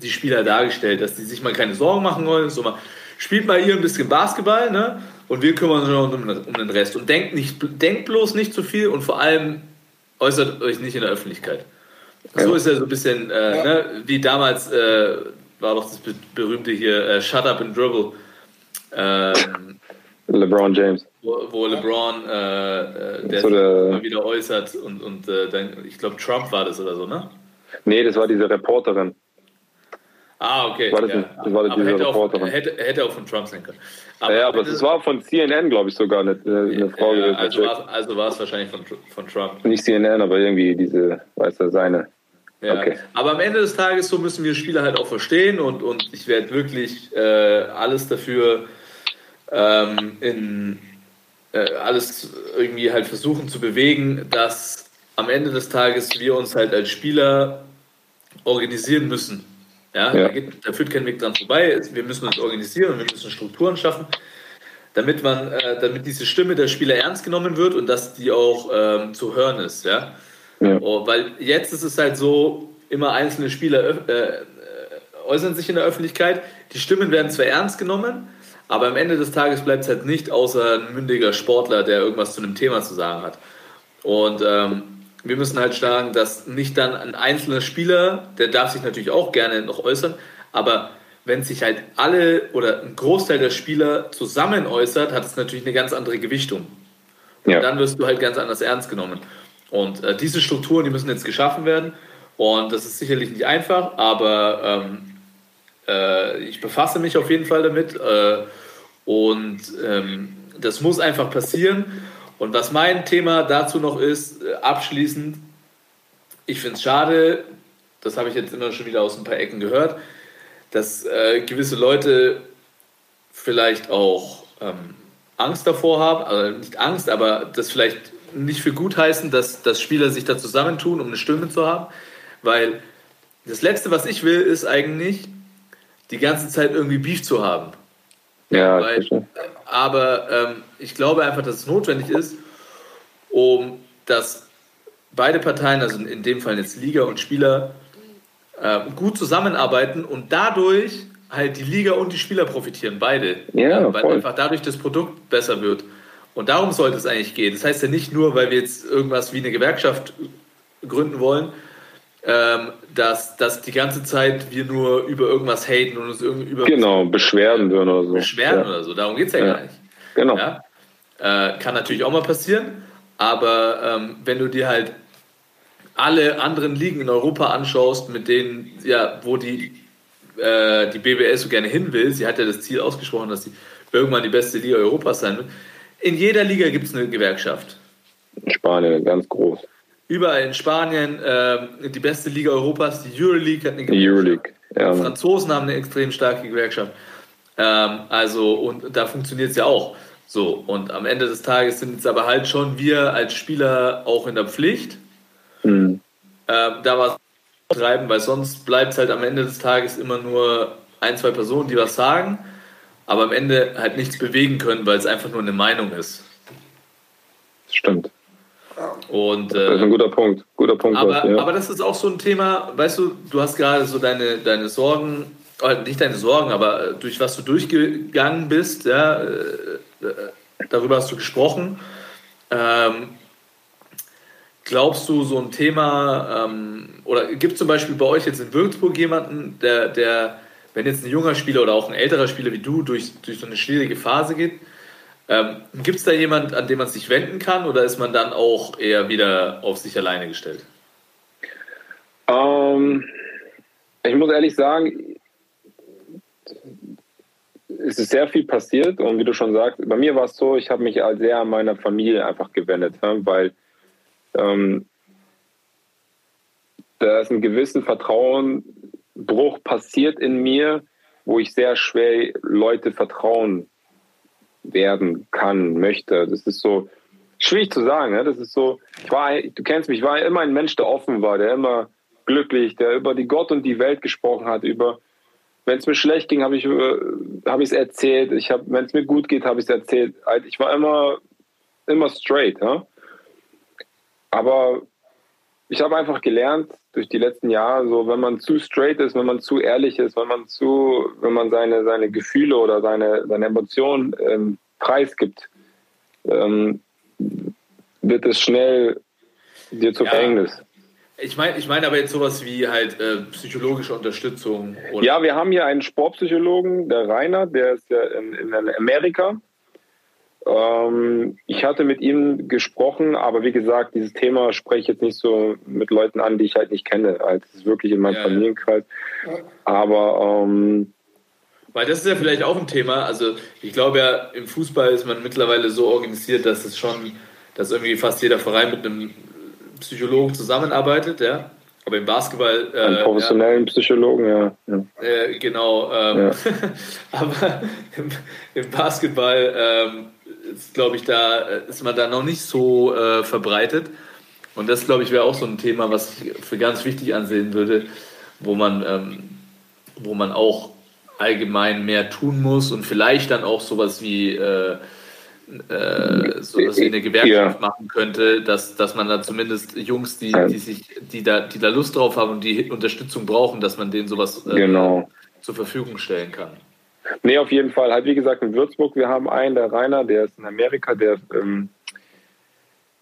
die Spieler dargestellt, dass die sich mal keine Sorgen machen wollen. So mal, spielt mal ihr ein bisschen Basketball, ne? Und wir kümmern uns um, um den Rest. Und denkt, nicht, denkt bloß nicht zu viel und vor allem äußert euch nicht in der Öffentlichkeit. So Ja. ist ja so ein bisschen, äh, ne? wie damals äh, war doch das be berühmte hier äh, Shut Up and Dribble. Ähm, LeBron James. wo, wo LeBron äh, äh, der So sich der- immer wieder äußert und, und äh, dann, ich glaube Trump war das oder so, ne? Nee, das war diese Reporterin. Ah, okay. War das ja. das war aber diese hätte auch, Reporterin. hätte, hätte auch von Trump sein können. ja, aber es war von CNN, glaube ich, sogar eine, eine Frau. ja, also war also es wahrscheinlich von, von Trump. Nicht CNN, aber irgendwie diese, weiß er, seine. Ja. Okay. Aber am Ende des Tages, so müssen wir Spieler halt auch verstehen und, und ich werde wirklich äh, alles dafür ähm, in äh, alles irgendwie halt versuchen zu bewegen, dass am Ende des Tages wir uns halt als Spieler organisieren müssen. Ja, Ja. Da, geht, da führt kein Weg dran vorbei. Wir müssen uns organisieren und wir müssen Strukturen schaffen, damit man, äh, damit diese Stimme der Spieler ernst genommen wird und dass die auch ähm, zu hören ist. Ja? Ja. Oh, weil jetzt ist es halt so, immer einzelne Spieler äh, äh, äußern sich in der Öffentlichkeit. Die Stimmen werden zwar ernst genommen, aber am Ende des Tages bleibt es halt nicht außer ein mündiger Sportler, der irgendwas zu einem Thema zu sagen hat. Und ähm, wir müssen halt sagen, dass nicht dann ein einzelner Spieler, der darf sich natürlich auch gerne noch äußern, aber wenn sich halt alle oder ein Großteil der Spieler zusammen äußert, hat es natürlich eine ganz andere Gewichtung. Und Ja. dann wirst du halt ganz anders ernst genommen. Und äh, diese Strukturen, die müssen jetzt geschaffen werden. Und das ist sicherlich nicht einfach, aber ähm, äh, ich befasse mich auf jeden Fall damit. Äh, und ähm, das muss einfach passieren. Und was mein Thema dazu noch ist, äh, abschließend, ich finde es schade, das habe ich jetzt immer schon wieder aus ein paar Ecken gehört, dass äh, gewisse Leute vielleicht auch ähm, Angst davor haben, also nicht Angst, aber das vielleicht nicht für gut heißen, dass, dass Spieler sich da zusammentun, um eine Stimme zu haben, weil das Letzte, was ich will, ist eigentlich die ganze Zeit irgendwie Beef zu haben. Ja, Weil, aber ähm, ich glaube einfach, dass es notwendig ist, um dass beide Parteien, also in dem Fall jetzt Liga und Spieler, äh, gut zusammenarbeiten und dadurch halt die Liga und die Spieler profitieren, beide. Ja, weil voll. einfach dadurch das Produkt besser wird. Und darum sollte es eigentlich gehen. Das heißt ja nicht nur, weil wir jetzt irgendwas wie eine Gewerkschaft gründen wollen, ähm, dass, dass die ganze Zeit wir nur über irgendwas haten und uns irgendwie über Genau, Beschwerden würden oder so. beschweren ja. oder so. Darum geht es ja, Ja. gar nicht. Genau. Ja? Äh, kann natürlich auch mal passieren, aber ähm, wenn du dir halt alle anderen Ligen in Europa anschaust, mit denen, ja, wo die, äh, die BBS so gerne hin will, sie hat ja das Ziel ausgesprochen, dass sie irgendwann die beste Liga Europas sein wird. In jeder Liga gibt es eine Gewerkschaft. In Spanien ganz groß. Überall in Spanien ähm, die beste Liga Europas, die Euroleague hat eine Die Euroleague. Ja, Die. Franzosen haben eine extrem starke Gewerkschaft. Ähm, also, und da funktioniert es ja auch. So, und am Ende des Tages sind jetzt aber halt schon wir als Spieler auch in der Pflicht, Mhm. ähm, da was zu treiben, weil sonst bleibt es halt am Ende des Tages immer nur ein, zwei Personen, die was sagen, aber am Ende halt nichts bewegen können, weil es einfach nur eine Meinung ist. Das stimmt. Und, Das ist ein äh, guter Punkt. Guter Punkt. aber, ja. aber das ist auch so ein Thema, weißt du, du hast gerade so deine, deine Sorgen, oder nicht deine Sorgen, aber äh, durch was du durchgegangen bist, ja, äh, äh, darüber hast du gesprochen. Ähm, glaubst du, so ein Thema, ähm, oder gibt es zum Beispiel bei euch jetzt in Würzburg jemanden, der, der, wenn jetzt ein junger Spieler oder auch ein älterer Spieler wie du durch, durch so eine schwierige Phase geht, ähm, gibt es da jemand, an den man sich wenden kann oder ist man dann auch eher wieder auf sich alleine gestellt? Ähm, ich muss ehrlich sagen, es ist sehr viel passiert und wie du schon sagst, bei mir war es so, ich habe mich sehr an meiner Familie einfach gewendet, weil ähm, da ist ein gewisser Vertrauenbruch passiert in mir, wo ich sehr schwer Leute vertrauen werden kann, möchte. Das ist so schwierig zu sagen. Ja? Das ist so, ich war, du kennst mich, ich war immer ein Mensch, der offen war, der immer glücklich, der über die Gott und die Welt gesprochen hat, über wenn es mir schlecht ging, habe ich äh, habe ich es erzählt. Ich habe, wenn es mir gut geht, habe ich es erzählt. Halt, ich war immer immer straight, ja. Aber ich habe einfach gelernt durch die letzten Jahre, so wenn man zu straight ist, wenn man zu ehrlich ist, wenn man zu, wenn man seine seine Gefühle oder seine seine Emotionen ähm, preisgibt, ähm, wird es schnell dir zu Ja. Verhängnis. Ich meine ich mein aber jetzt sowas wie halt äh, psychologische Unterstützung. Oder Ja, wir haben hier einen Sportpsychologen, der Rainer, der ist ja in, in Amerika. Ähm, ich hatte mit ihm gesprochen, aber wie gesagt, dieses Thema spreche ich jetzt nicht so mit Leuten an, die ich halt nicht kenne. Also es ist wirklich in meinem Ja, ja. Familienkreis. Aber ähm, Weil das ist ja vielleicht auch ein Thema. Also ich glaube ja, im Fußball ist man mittlerweile so organisiert, dass es schon, dass irgendwie fast jeder Verein mit einem Psychologen zusammenarbeitet, ja. Aber im Basketball einen äh, professionellen Psychologen, ja. ja. Äh, genau. Ähm, Ja. aber im, im Basketball ähm, ist, glaube ich, da äh, ist man da noch nicht so äh, verbreitet. Und das, glaube ich, wäre auch so ein Thema, was ich für ganz wichtig ansehen würde, wo man, ähm, wo man auch allgemein mehr tun muss und vielleicht dann auch sowas wie äh, äh, sowas wie eine Gewerkschaft Ja. machen könnte, dass, dass man da zumindest Jungs, die, die sich, die da, die da Lust drauf haben und die Unterstützung brauchen, dass man denen sowas äh, Genau. zur Verfügung stellen kann. Nee, auf jeden Fall. Halt, wie gesagt, in Würzburg, wir haben einen, der Rainer, der ist in Amerika, der, ähm,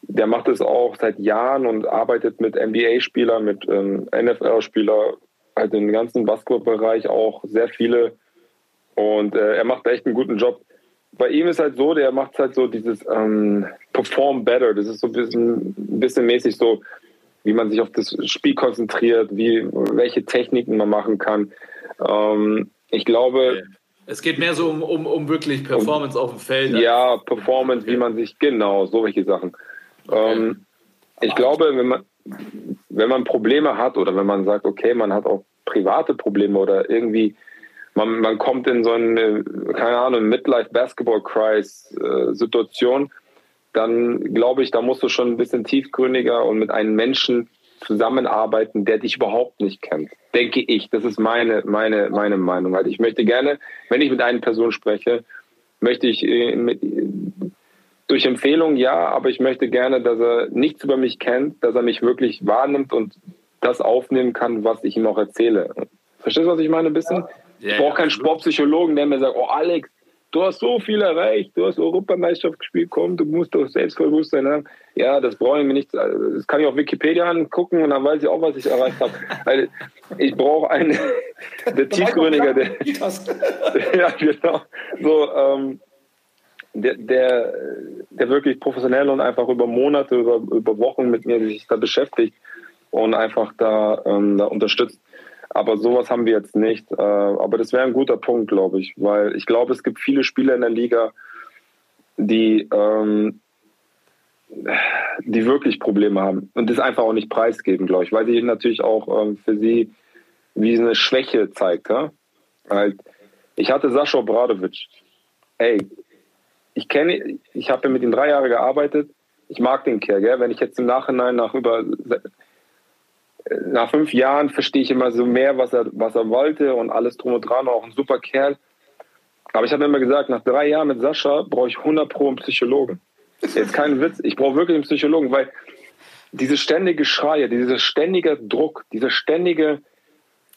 der macht es auch seit Jahren und arbeitet mit NBA-Spielern, mit ähm, NFL-Spielern, halt im ganzen Basketballbereich auch sehr viele. Und äh, er macht echt einen guten Job. Bei ihm ist halt so, der macht halt so dieses ähm, Perform Better. Das ist so ein bisschen, ein bisschen mäßig so, wie man sich auf das Spiel konzentriert, wie, welche Techniken man machen kann. Ähm, ich glaube, Es geht mehr so um, um, um wirklich Performance auf dem Feld. ja, Performance, wie man sich, genau, solche Sachen. Ähm, ich glaube, wenn man, wenn man Probleme hat oder wenn man sagt, okay, man hat auch private Probleme oder irgendwie, man, man kommt in so eine, keine Ahnung, Midlife-Basketball-Crisis-Situation, dann glaube ich, da musst du schon ein bisschen tiefgründiger und mit einem Menschen zusammenarbeiten, der dich überhaupt nicht kennt. Denke ich. Das ist meine, meine, meine Meinung. Also ich möchte gerne, wenn ich mit einer Person spreche, möchte ich äh, mit, durch Empfehlung ja, aber ich möchte gerne, dass er nichts über mich kennt, dass er mich wirklich wahrnimmt und das aufnehmen kann, was ich ihm auch erzähle. Verstehst du, was ich meine ein bisschen? Ja, ich brauche ja, keinen absolut. Sportpsychologen, der mir sagt, oh Alex, du hast so viel erreicht, du hast Europameisterschaft gespielt, komm, du musst doch Selbstbewusstsein haben. Ja, das brauche ich mir nicht, das kann ich auf Wikipedia angucken und dann weiß ich auch, was ich erreicht habe. Weil ich brauche einen, der tiefgründiger, der, ja, genau. So, ähm, der, der, der wirklich professionell und einfach über Monate, über, über Wochen mit mir sich da beschäftigt und einfach da, ähm, da unterstützt. Aber sowas haben wir jetzt nicht. Äh, aber das wäre ein guter Punkt, glaube ich, weil ich glaube, es gibt viele Spieler in der Liga, die, ähm, die wirklich Probleme haben und das einfach auch nicht preisgeben, glaube ich, weil sie natürlich auch ähm, für sie wie eine Schwäche zeigt. Ja? Halt, ich hatte Sascha Obradovic. Ey, ich kenne, ich habe mit ihm drei Jahre gearbeitet. Ich mag den Kerl, gell? Wenn ich jetzt im Nachhinein nach über nach fünf Jahren verstehe ich immer so mehr, was er, was er wollte und alles drum und dran, auch ein super Kerl. Aber ich habe immer gesagt, nach drei Jahren mit Sascha brauche ich 100 pro einen Psychologen. Jetzt kein Witz, ich brauche wirklich einen Psychologen, weil diese ständige Schreie, dieser ständige Druck, dieser ständige,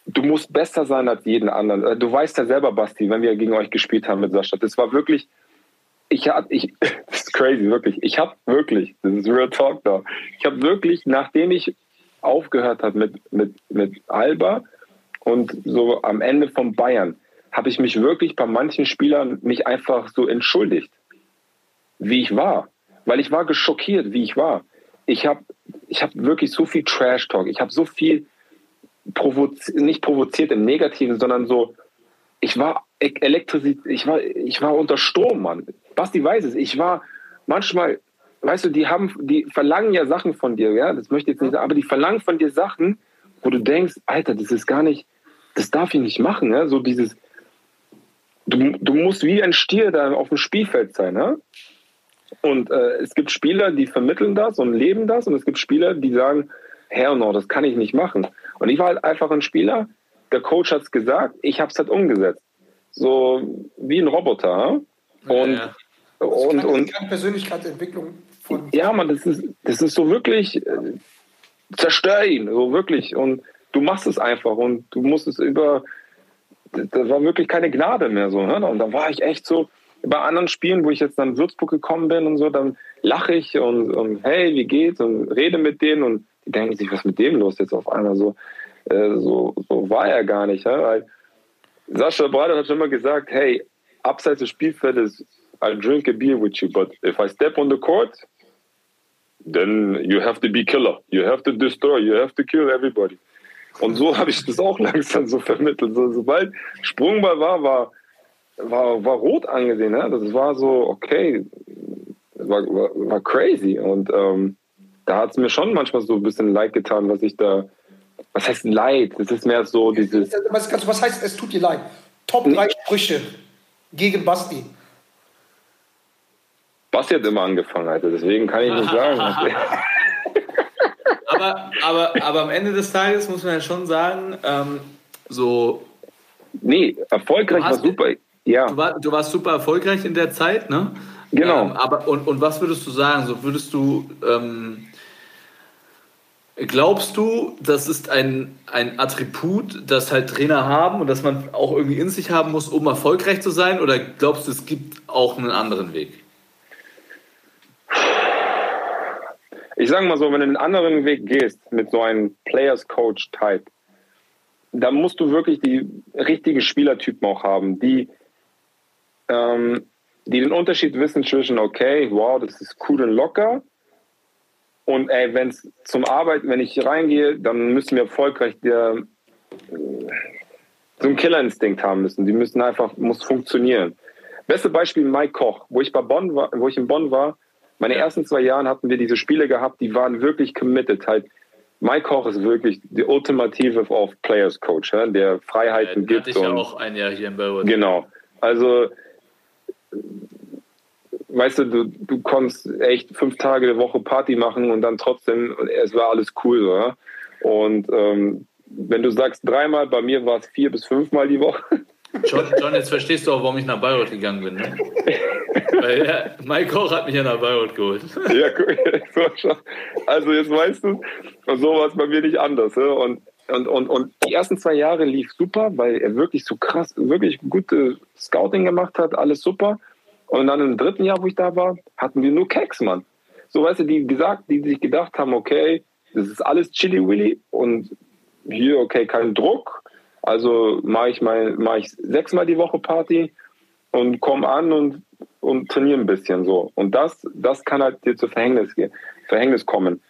du musst besser sein als jeden anderen. Du weißt ja selber, Basti, wenn wir gegen euch gespielt haben mit Sascha, das war wirklich, ich habe, ich, das ist crazy, wirklich. Ich habe wirklich, das ist Real Talk da. Ich habe wirklich, nachdem ich aufgehört habe mit, mit, mit Alba und so am Ende von Bayern, habe ich mich wirklich bei manchen Spielern mich einfach so entschuldigt, wie ich war. Weil ich war geschockiert, wie ich war. Ich habe ich hab wirklich so viel Trash-Talk. Ich habe so viel provozi nicht provoziert im Negativen, sondern so, ich war elektrisiert, ich war, ich war unter Strom, Mann. Basti weiß es. Ich war manchmal, weißt du, die haben, die verlangen ja Sachen von dir, ja, das möchte ich jetzt nicht sagen, aber die verlangen von dir Sachen, wo du denkst, Alter, das ist gar nicht, das darf ich nicht machen, ja, so dieses, du, du musst wie ein Stier da auf dem Spielfeld sein, ja. Und äh, es gibt Spieler, die vermitteln das und leben das, und es gibt Spieler, die sagen, hell no, das kann ich nicht machen. Und ich war halt einfach ein Spieler, der Coach hat es gesagt, ich habe es halt umgesetzt. So wie ein Roboter. Und, Ja, und, Keine- und keine Persönlichkeitsentwicklung von. ja, man, das ist, das ist so wirklich, äh, zerstör ihn, so wirklich. Und du machst es einfach und du musst es über, da war wirklich keine Gnade mehr so. Ne? Und da war ich echt so, bei anderen Spielen, wo ich jetzt dann in Würzburg gekommen bin und so, dann lache ich und, und hey, wie geht's? Und rede mit denen und die denken sich, was ist mit dem los jetzt auf einmal so. Äh, so, so war er gar nicht. Weil Sascha Brader hat schon immer gesagt, hey, abseits des Spielfeldes, I'll drink a beer with you, but if I step on the court, then you have to be killer. You have to destroy, you have to kill everybody. Und so habe ich das auch langsam so vermittelt. So, sobald Sprungball war, war, war, war rot angesehen. Ne? Das war so, okay, war, war, war crazy. Und ähm, da hat es mir schon manchmal so ein bisschen leid getan, was ich da, was heißt leid? Das ist mehr so dieses, Was, heißt, es tut dir leid? Top drei Sprüche gegen Basti. Basti hat immer angefangen, Alter. Deswegen kann ich nicht sagen. aber, aber, aber am Ende des Tages muss man ja schon sagen, ähm, so, nee, erfolgreich war super. Ja, du, war, du warst super erfolgreich in der Zeit, ne? Genau. Ähm, aber, und, und was würdest du sagen? So würdest du, ähm, glaubst du, das ist ein, ein Attribut, das halt Trainer haben und das man auch irgendwie in sich haben muss, um erfolgreich zu sein? Oder glaubst du, es gibt auch einen anderen Weg? Ich sage mal so, wenn du einen anderen Weg gehst mit so einem Players Coach Type, dann musst du wirklich die richtigen Spielertypen auch haben, die, ähm, die den Unterschied wissen zwischen, okay, wow, das ist cool und locker. Und ey, wenn es zum Arbeiten, wenn ich reingehe, dann müssen wir erfolgreich der, so einen Killerinstinkt haben müssen. Die müssen einfach, muss funktionieren. Beste Beispiel Mike Koch, wo ich bei Bonn war, wo ich in Bonn war. Meine ersten zwei Jahren hatten wir diese Spiele gehabt, die waren wirklich committed. Halt, Mike Koch ist wirklich die ultimative of Players Coach, ja, der Freiheiten Den gibt hatte ich ja auch ein Jahr hier in Bayreuth. Genau. Also, weißt du, du, du konntest echt fünf Tage die Woche Party machen und dann trotzdem, es war alles cool. Ja? Und ähm, wenn du sagst dreimal, bei mir war es vier bis fünfmal die Woche. John, John, jetzt verstehst du auch, warum ich nach Bayreuth gegangen bin. Ne? Weil ja, Mike Koch hat mich ja nach Bayreuth geholt. ja, cool. Also jetzt weißt du, und so war es bei mir nicht anders. Ja? Und, und, und, und die ersten zwei Jahre lief super, weil er wirklich so krass, wirklich gute Scouting gemacht hat, alles super. Und dann im dritten Jahr, wo ich da war, hatten wir nur Keks, Mann. So, weißt du, die gesagt, die sich gedacht haben, okay, das ist alles Chili Willy und hier, okay, kein Druck. Also mache ich mal, mache ich sechsmal die Woche Party und komm an und, und trainiere ein bisschen so. Und das, das kann halt dir zu Verhängnis gehen, Verhängnis kommen.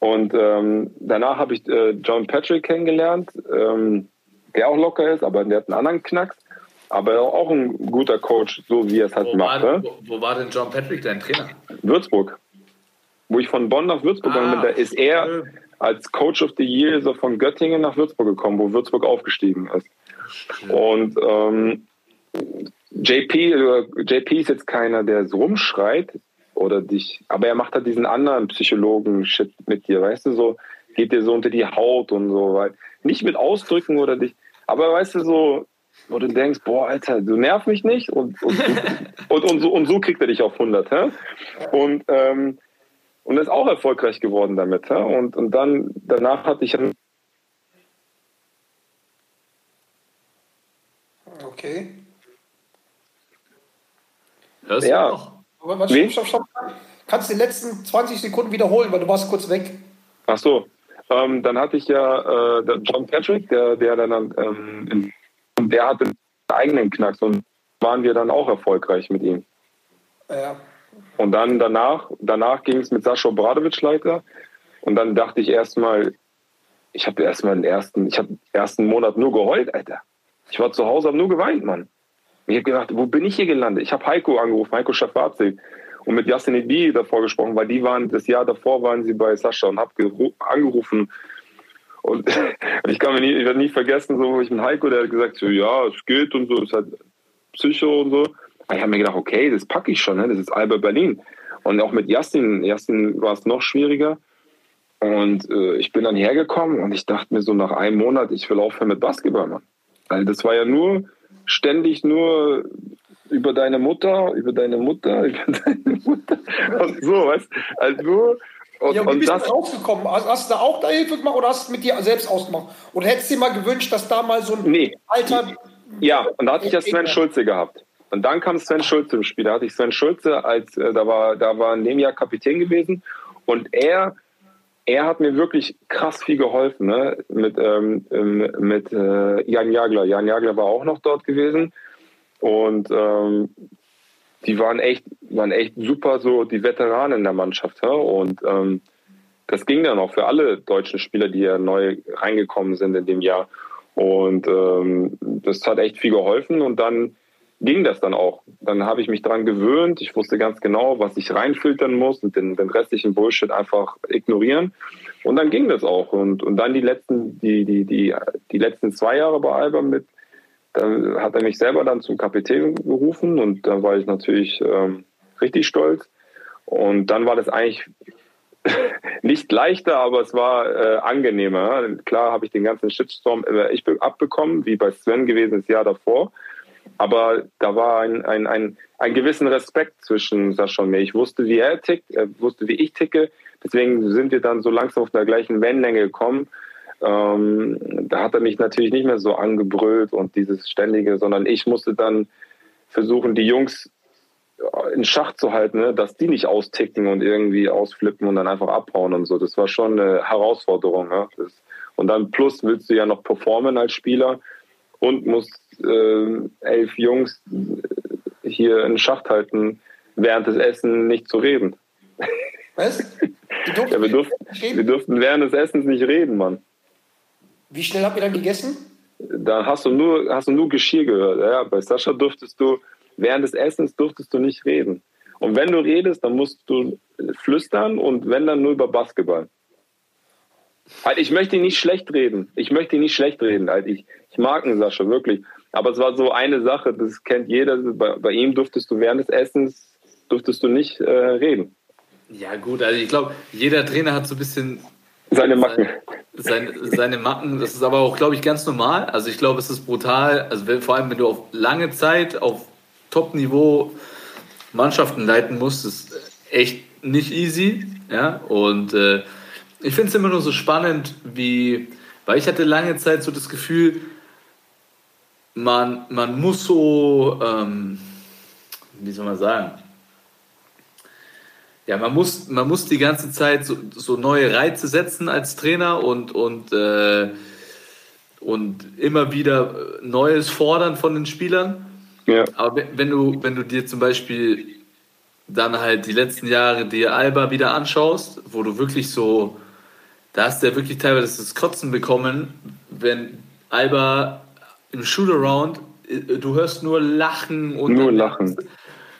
Und ähm, danach habe ich äh, John Patrick kennengelernt, ähm, der auch locker ist, aber der hat einen anderen Knacks. Aber auch ein guter Coach, so wie er es halt Wo macht. war, Ne? wo, wo war denn John Patrick, dein Trainer? Würzburg. Wo ich von Bonn nach Würzburg gegangen bin, da ist er schön. Als Coach of the Year so von Göttingen nach Würzburg gekommen, wo Würzburg aufgestiegen ist. Und ähm, JP, äh, JP ist jetzt keiner, der so rumschreit oder dich, aber er macht halt diesen anderen Psychologen-Shit mit dir, weißt du, so geht dir so unter die Haut und so, weil nicht mit Ausdrücken oder dich, aber weißt du, so, wo du denkst, boah, Alter, du nerv mich nicht und, und, und, und, so, und so kriegt er dich auf 100, hä? Und, ähm, und er ist auch erfolgreich geworden damit, hä? Und, und dann, danach hatte ich Okay. Hörst Ja. du noch? Aber warte, Wen? stopp, stopp, stopp. Kannst du die letzten 20 Sekunden wiederholen, weil du warst kurz weg. Ach so. Ähm, dann hatte ich ja äh, John Patrick, der, der dann ähm, in, und der hatte einen eigenen Knacks und waren wir dann auch erfolgreich mit ihm. Ja. Und dann danach, danach ging es mit Sascha Obradovic weiter. Und dann dachte ich erstmal, ich habe erstmal den ersten, ich habe ersten Monat nur geheult, Alter. Ich war zu Hause, habe nur geweint, Mann. Ich habe gedacht, wo bin ich hier gelandet? Ich habe Heiko angerufen, Heiko Schafazi und mit Yassin Ebi davor gesprochen, weil die waren, das Jahr davor waren sie bei Sascha und habe angerufen. Und ich kann mir nie, ich werde nie vergessen, so, ich mit Heiko, der hat gesagt, so, ja, es geht und so, ist halt Psycho und so. Ich habe mir gedacht, okay, das packe ich schon, ne? das ist Alba Berlin. Und auch mit Yassin, Yassin war es noch schwieriger. Und äh, ich bin dann hergekommen und ich dachte mir so nach einem Monat, ich will aufhören mit Basketball, Mann. Weil das war ja nur ständig nur über deine Mutter, über deine Mutter, über deine Mutter. Und so, weißt Also nur. Und, Ja, und wie und bist das, du rausgekommen? Hast, hast du da auch da Hilfe gemacht oder hast du es mit dir selbst ausgemacht? Oder hättest du dir mal gewünscht, dass da mal so ein Nee. alter. Ja, und da hatte ich ja Sven Schulze gehabt. Und dann kam Sven Schulze im Spiel. Da hatte ich Sven Schulze als, äh, da war, da war in dem Jahr Kapitän gewesen. Und er, er hat mir wirklich krass viel geholfen, ne? Mit, ähm, ähm, mit äh, Jan Jagler. Jan Jagler war auch noch dort gewesen. Und ähm, die waren echt, waren echt super, so die Veteranen in der Mannschaft. Ja? Und ähm, das ging dann auch für alle deutschen Spieler, die ja neu reingekommen sind in dem Jahr. Und ähm, das hat echt viel geholfen. Und dann ging das dann auch. Dann habe ich mich dran gewöhnt. Ich wusste ganz genau, was ich reinfiltern muss und den, den restlichen Bullshit einfach ignorieren. Und dann ging das auch. Und, und dann die letzten, die, die, die, die letzten zwei Jahre bei Alba mit, dann hat er mich selber dann zum Kapitän gerufen und da war ich natürlich ähm, richtig stolz. Und dann war das eigentlich nicht leichter, aber es war äh, angenehmer. Klar habe ich den ganzen Shitstorm immer ich abbekommen, wie bei Sven gewesen das Jahr davor. Aber da war ein, ein, ein, ein gewissen Respekt zwischen Sascha und mir. Ich wusste, wie er tickt, er wusste, wie ich ticke. Deswegen sind wir dann so langsam auf der gleichen Wellenlänge gekommen. Ähm, da hat er mich natürlich nicht mehr so angebrüllt und dieses ständige, sondern ich musste dann versuchen, die Jungs in Schach zu halten, ne? dass die nicht austicken und irgendwie ausflippen und dann einfach abhauen und so. Das war schon eine Herausforderung. Ne? Das, und dann plus willst du ja noch performen als Spieler und musst äh, elf Jungs hier in Schacht halten, während des Essen nicht zu reden. Was? Du durftest Ja, wir, durften, wir durften während des Essens nicht reden, Mann. Wie schnell habt ihr dann gegessen? Da hast du nur, hast du nur Geschirr gehört. Ja, bei Sascha durftest du, während des Essens durftest du nicht reden. Und wenn du redest, dann musst du flüstern und wenn dann nur über Basketball. Halt, ich möchte ihn nicht schlecht reden. Ich möchte ihn nicht schlecht reden. Halt, ich, ich mag den Sascha, wirklich. Aber es war so eine Sache, das kennt jeder. Bei, bei ihm durftest du während des Essens durftest du nicht äh, reden. Ja, gut, also ich glaube, jeder Trainer hat so ein bisschen Seine Macken. seine, seine Macken. Das ist aber auch, glaube ich, ganz normal. Also ich glaube, es ist brutal. Also wenn, vor allem, wenn du auf lange Zeit auf Top-Niveau Mannschaften leiten musst, ist echt nicht easy. Ja, und äh, ich finde es immer nur so spannend, wie, weil ich hatte lange Zeit so das Gefühl, man, man muss so, ähm, wie soll man sagen, ja, man muss, man muss die ganze Zeit so, so neue Reize setzen als Trainer und, und, äh, und immer wieder Neues fordern von den Spielern. Ja. Aber wenn- du, wenn du dir zum Beispiel dann halt die letzten Jahre dir Alba wieder anschaust, wo du wirklich so, da hast du ja wirklich teilweise das Kotzen bekommen, wenn Alba im Shootaround, äh, du hörst nur Lachen und Nur Lachen.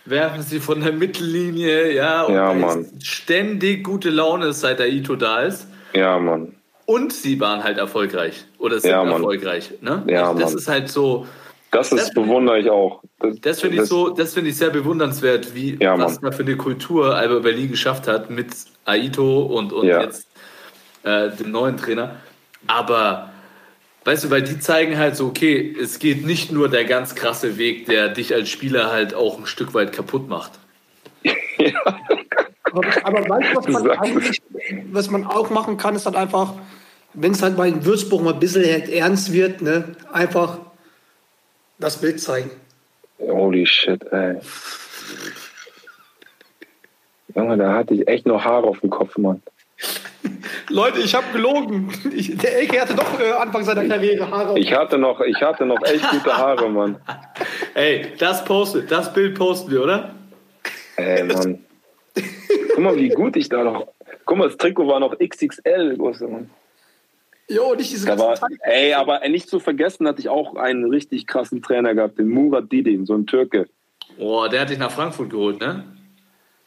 werfen sie von der Mittellinie, ja, und Ja, Mann. ist ständig gute Laune, seit der Ito da ist. Ja, Mann. Und sie waren halt erfolgreich. Oder sind Ja, Mann. erfolgreich. Ne? Ja, also das Mann. ist halt so, Das ist Das- bewundere ich auch. das finde ich so, das finde ich sehr bewundernswert, wie Ja, was da für eine Kultur Alba Berlin geschafft hat mit Aito und, und Ja. jetzt äh, dem neuen Trainer. Aber weißt du, weil die zeigen halt so, okay, es geht nicht nur der ganz krasse Weg, der dich als Spieler halt auch ein Stück weit kaputt macht. Aber, aber weißt du, was man, eigentlich, was man auch machen kann, ist halt einfach, wenn es halt bei in Würzburg mal ein bisschen ernst wird, ne, einfach das Bild zeigen. Holy shit, ey. Junge, da hatte ich echt noch Haare auf dem Kopf, Mann. Leute, ich habe gelogen. Ich, der Elke hatte doch äh, Anfang seiner Karriere Haare. Ich hatte noch, ich hatte noch echt gute Haare, Mann. Ey, das postet, das Bild posten wir, oder? Ey, Mann. Guck mal, wie gut ich da noch. Guck mal, das Trikot war noch XXL, große Mann. Jo, nicht diese ganzen war, Teile. ey, aber nicht zu vergessen, hatte ich auch einen richtig krassen Trainer gehabt, den Murat Didin, so ein Türke. Boah, der hat dich nach Frankfurt geholt, ne?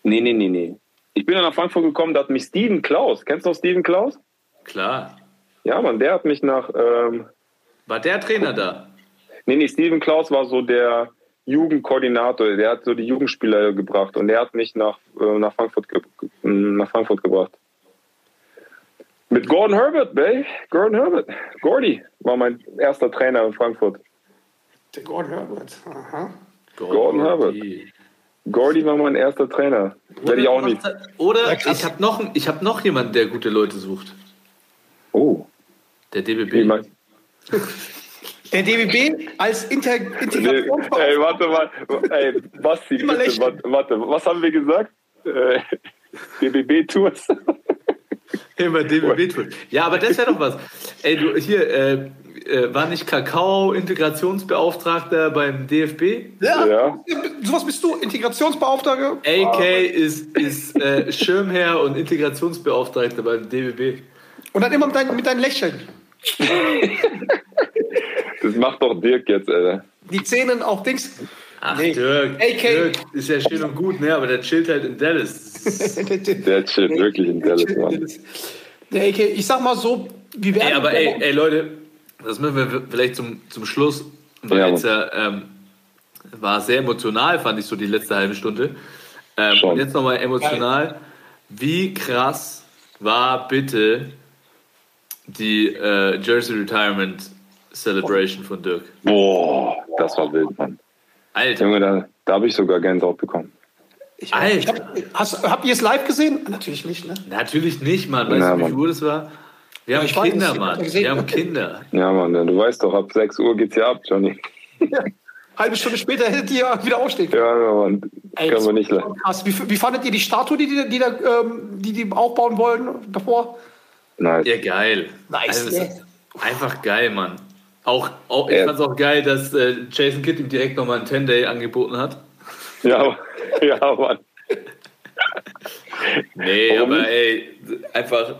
Nee, nee, nee, nee. Ich bin dann nach Frankfurt gekommen, da hat mich Steven Klaus. Kennst du noch Steven Klaus? Klar. Ja, Mann, der hat mich nach. Ähm, War der Trainer da? nee, nee, Steven Klaus war so der Jugendkoordinator. Der hat so die Jugendspieler gebracht und der hat mich nach, äh, nach, Frankfurt, ge nach Frankfurt gebracht. Mit Gordon Herbert, Bay. Gordon Herbert. Gordy war mein erster Trainer in Frankfurt. Der Gordon Herbert. Aha. Gordon Herbert. Gordy war mein erster Trainer. Werde ich auch nicht. Oder Ja, ich habe noch, ich hab noch jemanden, der gute Leute sucht. Oh, Der DBB. Der DBB als Inter Nee, Integrationsbeauftragter. ey, warte mal. Ey, Basti, bitte, warte, warte. Was haben wir gesagt? Äh, DBB-Tours. Immer DBB-Tour. Ja, aber das wäre doch was. Ey, du, hier, äh, äh, war nicht Kakao Integrationsbeauftragter beim DFB? Ja, Ja. sowas bist du, Integrationsbeauftragter. AK ist, ist äh, Schirmherr und Integrationsbeauftragter beim DBB. Und dann immer mit deinem mit deinen Lächeln. Das macht doch Dirk jetzt, Alter. Die Zähne auch Dings. Ach, Nee. Dirk, AK. Dirk ist ja schön und gut, ne? aber der chillt halt in Dallas. Der chillt wirklich in Dallas, Mann. Der AK, ich sag mal so, wie werden Ey, aber ey, ey, Leute, das müssen wir vielleicht zum, zum Schluss, weil Ja, jetzt ja, ähm, war sehr emotional, fand ich so die letzte halbe Stunde. Ähm, und jetzt nochmal emotional. Wie krass war bitte die äh, Jersey Retirement Celebration von Dirk? Boah, das war wild, Mann. Alter, Junge, da, da habe ich sogar Gänsehaut bekommen. ich, ich Alter. hab, hast, habt ihr es live gesehen? Natürlich nicht, ne? natürlich nicht, Mann. Weißt Ja, du, wie Mann. Uhr das war? Wir haben ich weiß Kinder, nicht, Mann. ich. Wir haben Kinder. Ja, Mann, du weißt doch, ab 6 Uhr geht's ja ab, Johnny. Halbe Stunde später hättet ihr wieder aufstehen können. Ja, Mann, Ey, das man nicht. Krass. Wie, wie fandet ihr die Statue, die die, die, da, ähm, die, die aufbauen wollen davor? Nice. Ja, geil. Nice, Also, einfach geil, Mann. Auch, auch ich Ja. fand's auch geil, dass äh, Jason Kidd ihm direkt nochmal einen 10-Day angeboten hat. Ja, ja, Mann. Nee, Warum aber ey, einfach,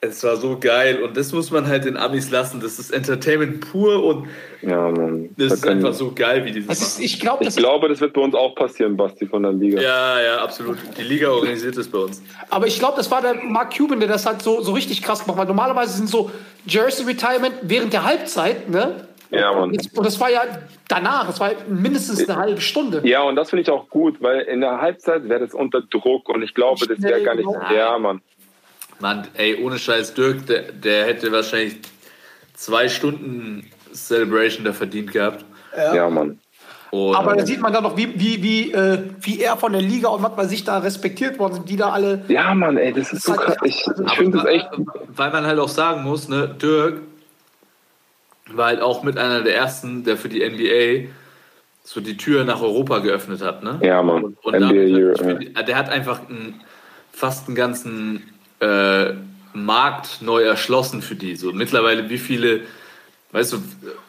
es war so geil und das muss man halt den Amis lassen. Das ist Entertainment pur und Ja, Mann. das Da ist einfach so geil, wie die Das das ist, ich glaube, ich das glaube, das wird bei uns auch passieren, Basti von der Liga. Ja, ja, absolut. Die Liga organisiert das bei uns. Aber ich glaube, das war der Mark Cuban, der das halt so, so richtig krass gemacht hat. Normalerweise sind so Jersey Retirement während der Halbzeit, ne? Ja, Mann. Und das war ja danach, das war mindestens eine halbe Stunde. Ja, und das finde ich auch gut, weil in der Halbzeit wäre das unter Druck und ich glaube, das wäre gar nicht. Ja, Mann. Mann, ey, ohne Scheiß, Dirk, der, der hätte wahrscheinlich zwei Stunden Celebration da verdient gehabt. Ja, Mann. Und Aber da sieht man dann noch, wie, wie, wie, äh, wie er von der Liga und was bei sich da respektiert worden sind, die da alle. Ja, Mann, ey, das ist so krass. Ich, ich finde das echt. Weil man halt auch sagen muss, ne, Dirk war halt auch mit einer der ersten, der für die NBA so die Tür nach Europa geöffnet hat, ne? Ja, Mann. Und, und NBA damit Year, hat, der hat einfach einen, fast einen ganzen äh, Markt neu erschlossen für die. So mittlerweile wie viele, weißt du,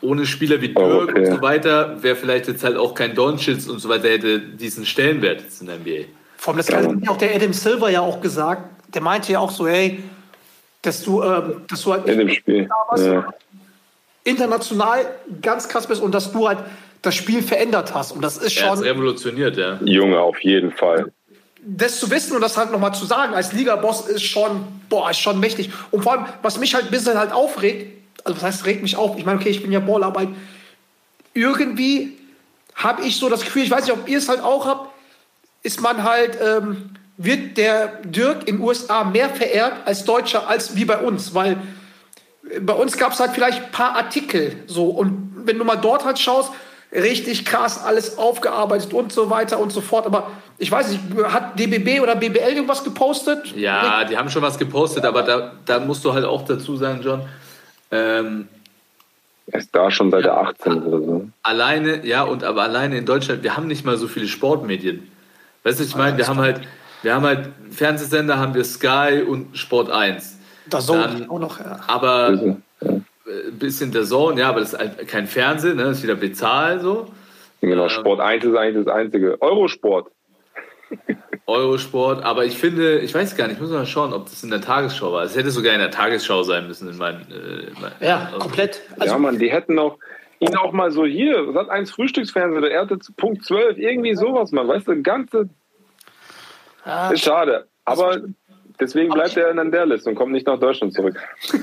ohne Spieler wie Dirk Oh, okay. und so weiter, wäre vielleicht jetzt halt auch kein Doncic und so weiter hätte diesen Stellenwert jetzt in der NBA. Vor allem, das hat ja auch der Adam Silver ja auch gesagt. Der meinte ja auch so, hey, dass du, ähm, dass du halt In dem Spiel. Ja. international ganz krass bist und dass du halt das Spiel verändert hast. Und das ist Er schon, revolutioniert, ja. Junge, auf jeden Fall. das zu wissen und das halt nochmal zu sagen als Liga-Boss ist schon, boah, ist schon mächtig. Und vor allem, was mich halt ein bisschen halt aufregt, also was heißt, regt mich auf, ich meine, okay, ich bin ja Baller, aber irgendwie habe ich so das Gefühl, ich weiß nicht, ob ihr es halt auch habt, ist man halt, ähm, wird der Dirk in den USA mehr verehrt als Deutscher, als wie bei uns, weil bei uns gab es halt vielleicht ein paar Artikel so und wenn du mal dort halt schaust, richtig krass alles aufgearbeitet und so weiter und so fort. Aber ich weiß nicht, hat DBB oder BBL irgendwas gepostet? Ja, die haben schon was gepostet, aber da, da musst du halt auch dazu sagen, John, ähm, Er ist da schon seit der 18 oder so. alleine, ja, und aber alleine in Deutschland, wir haben nicht mal so viele Sportmedien. Weißt du, was ich meine, wir haben halt, Wir haben halt Fernsehsender, haben wir Sky und Sport 1. Da so Dann- auch noch. Ja. Aber äh, ein bisschen der Zone, ja, aber das ist halt kein Fernsehen, ne? das ist wieder bezahlt so. Genau, Sport 1 ist eigentlich das einzige. Eurosport. Eurosport, aber ich finde, ich weiß gar nicht, ich muss mal schauen, ob das in der Tagesschau war. Es hätte sogar in der Tagesschau sein müssen in meinen. Äh, in mein, ja, komplett. Also, ja, Mann, die hätten auch ihn auch mal so hier, Sat 1 Frühstücksfernsehen, der Erde zu Punkt 12, irgendwie sowas, man. Weißt du, ganze. ja, Ist schade. Aber deswegen bleibt er in der Liste und kommt nicht nach Deutschland zurück.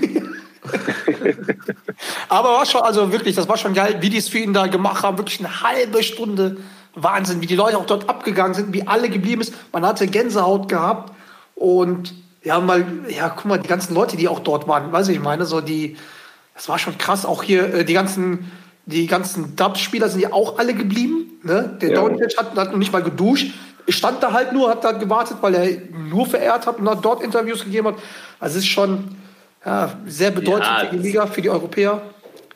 Aber war schon, also wirklich, das war schon geil, wie die es für ihn da gemacht haben. Wirklich eine halbe Stunde Wahnsinn, wie die Leute auch dort abgegangen sind, wie alle geblieben ist. Man hatte Gänsehaut gehabt und ja, mal, ja, guck mal, die ganzen Leute, die auch dort waren, weiß ich meine, so die, das war schon krass. Auch hier äh, die ganzen, die ganzen Dubs-Spieler sind ja auch alle geblieben. Ne? Der Ja. Doncic hat, hat noch nicht mal geduscht. Stand da halt nur, hat da gewartet, weil er nur verehrt hat und hat dort Interviews gegeben hat. Also es ist schon ja, sehr bedeutend Ja, für die Liga, für die Europäer.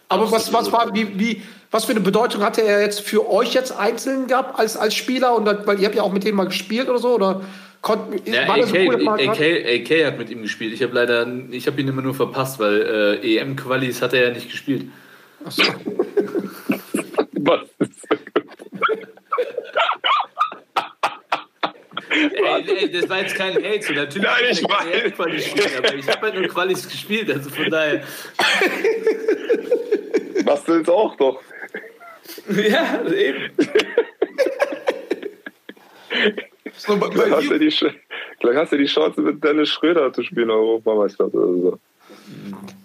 Aber was, was war, wie, wie, was für eine Bedeutung hatte er jetzt für euch jetzt einzeln gehabt als, als Spieler? Und dann, weil ihr habt ja auch mit dem mal gespielt oder so, oder konnt, Ja, war das so AK, cool, AK, AK hat mit ihm gespielt. Ich habe leider, ich habe ihn immer nur verpasst, weil äh, EM-Qualis hat er ja nicht gespielt. Was ist Ey, ey, das war jetzt kein Hate, so natürlich Nein, ich weiß. Gespielt, aber ich habe halt nur Qualis gespielt, also von daher. Was willst auch doch? Ja, eben. so, bei- hast, du die, vielleicht hast du die Chance, mit Dennis Schröder zu spielen, Europameisterschaft oder so.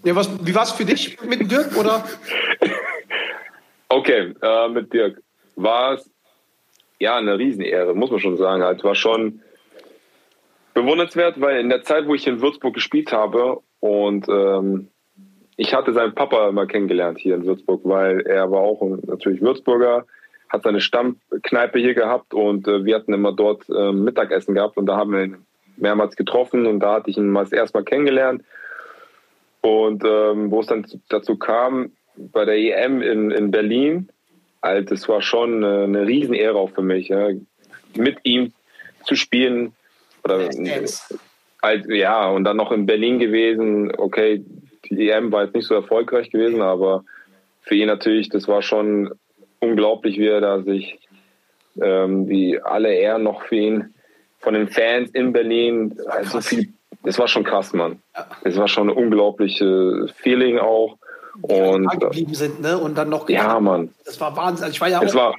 ja, was, wie war es für dich mit Dirk? Oder? Okay, äh, mit Dirk. War es ja eine Riesenehre, muss man schon sagen. Halt, war schon bewundernswert, weil in der Zeit, wo ich in Würzburg gespielt habe und ähm, ich hatte seinen Papa immer kennengelernt hier in Würzburg, weil er war auch natürlich Würzburger, hat seine Stammkneipe hier gehabt und äh, wir hatten immer dort äh, Mittagessen gehabt und da haben wir ihn mehrmals getroffen und da hatte ich ihn mal das erste Mal kennengelernt. Und ähm, wo es dann zu- dazu kam, bei der EM in, in Berlin, halt, das war schon äh, eine Riesenehre auch für mich, ja, mit ihm zu spielen. Oder, halt, ja, und dann noch in Berlin gewesen. Okay, die EM war jetzt nicht so erfolgreich gewesen, aber für ihn natürlich, das war schon unglaublich, wie er da sich ähm, die alle Ehren noch für ihn von den Fans in Berlin. Also viel, das war schon krass, Mann. Das war schon ein unglaubliches Feeling auch. Und da geblieben sind, ne? Und dann noch ja, Mann. Das war Wahnsinn. Also ich war ja Es auch. war,